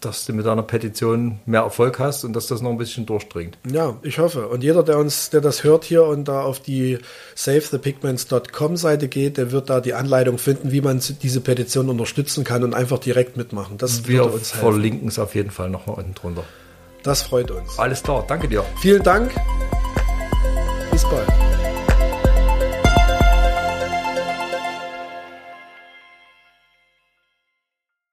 dass du mit deiner Petition mehr Erfolg hast und dass das noch ein bisschen durchdringt. Ja, ich hoffe. Und jeder, der uns, der das hört hier und da auf die savethepigments.com Seite geht, der wird da die Anleitung finden, wie man diese Petition unterstützen kann und einfach direkt mitmachen. Das Wir würde uns helfen. verlinken es auf jeden Fall nochmal unten drunter. Das freut uns. Alles klar, danke dir. Vielen Dank. Bis bald.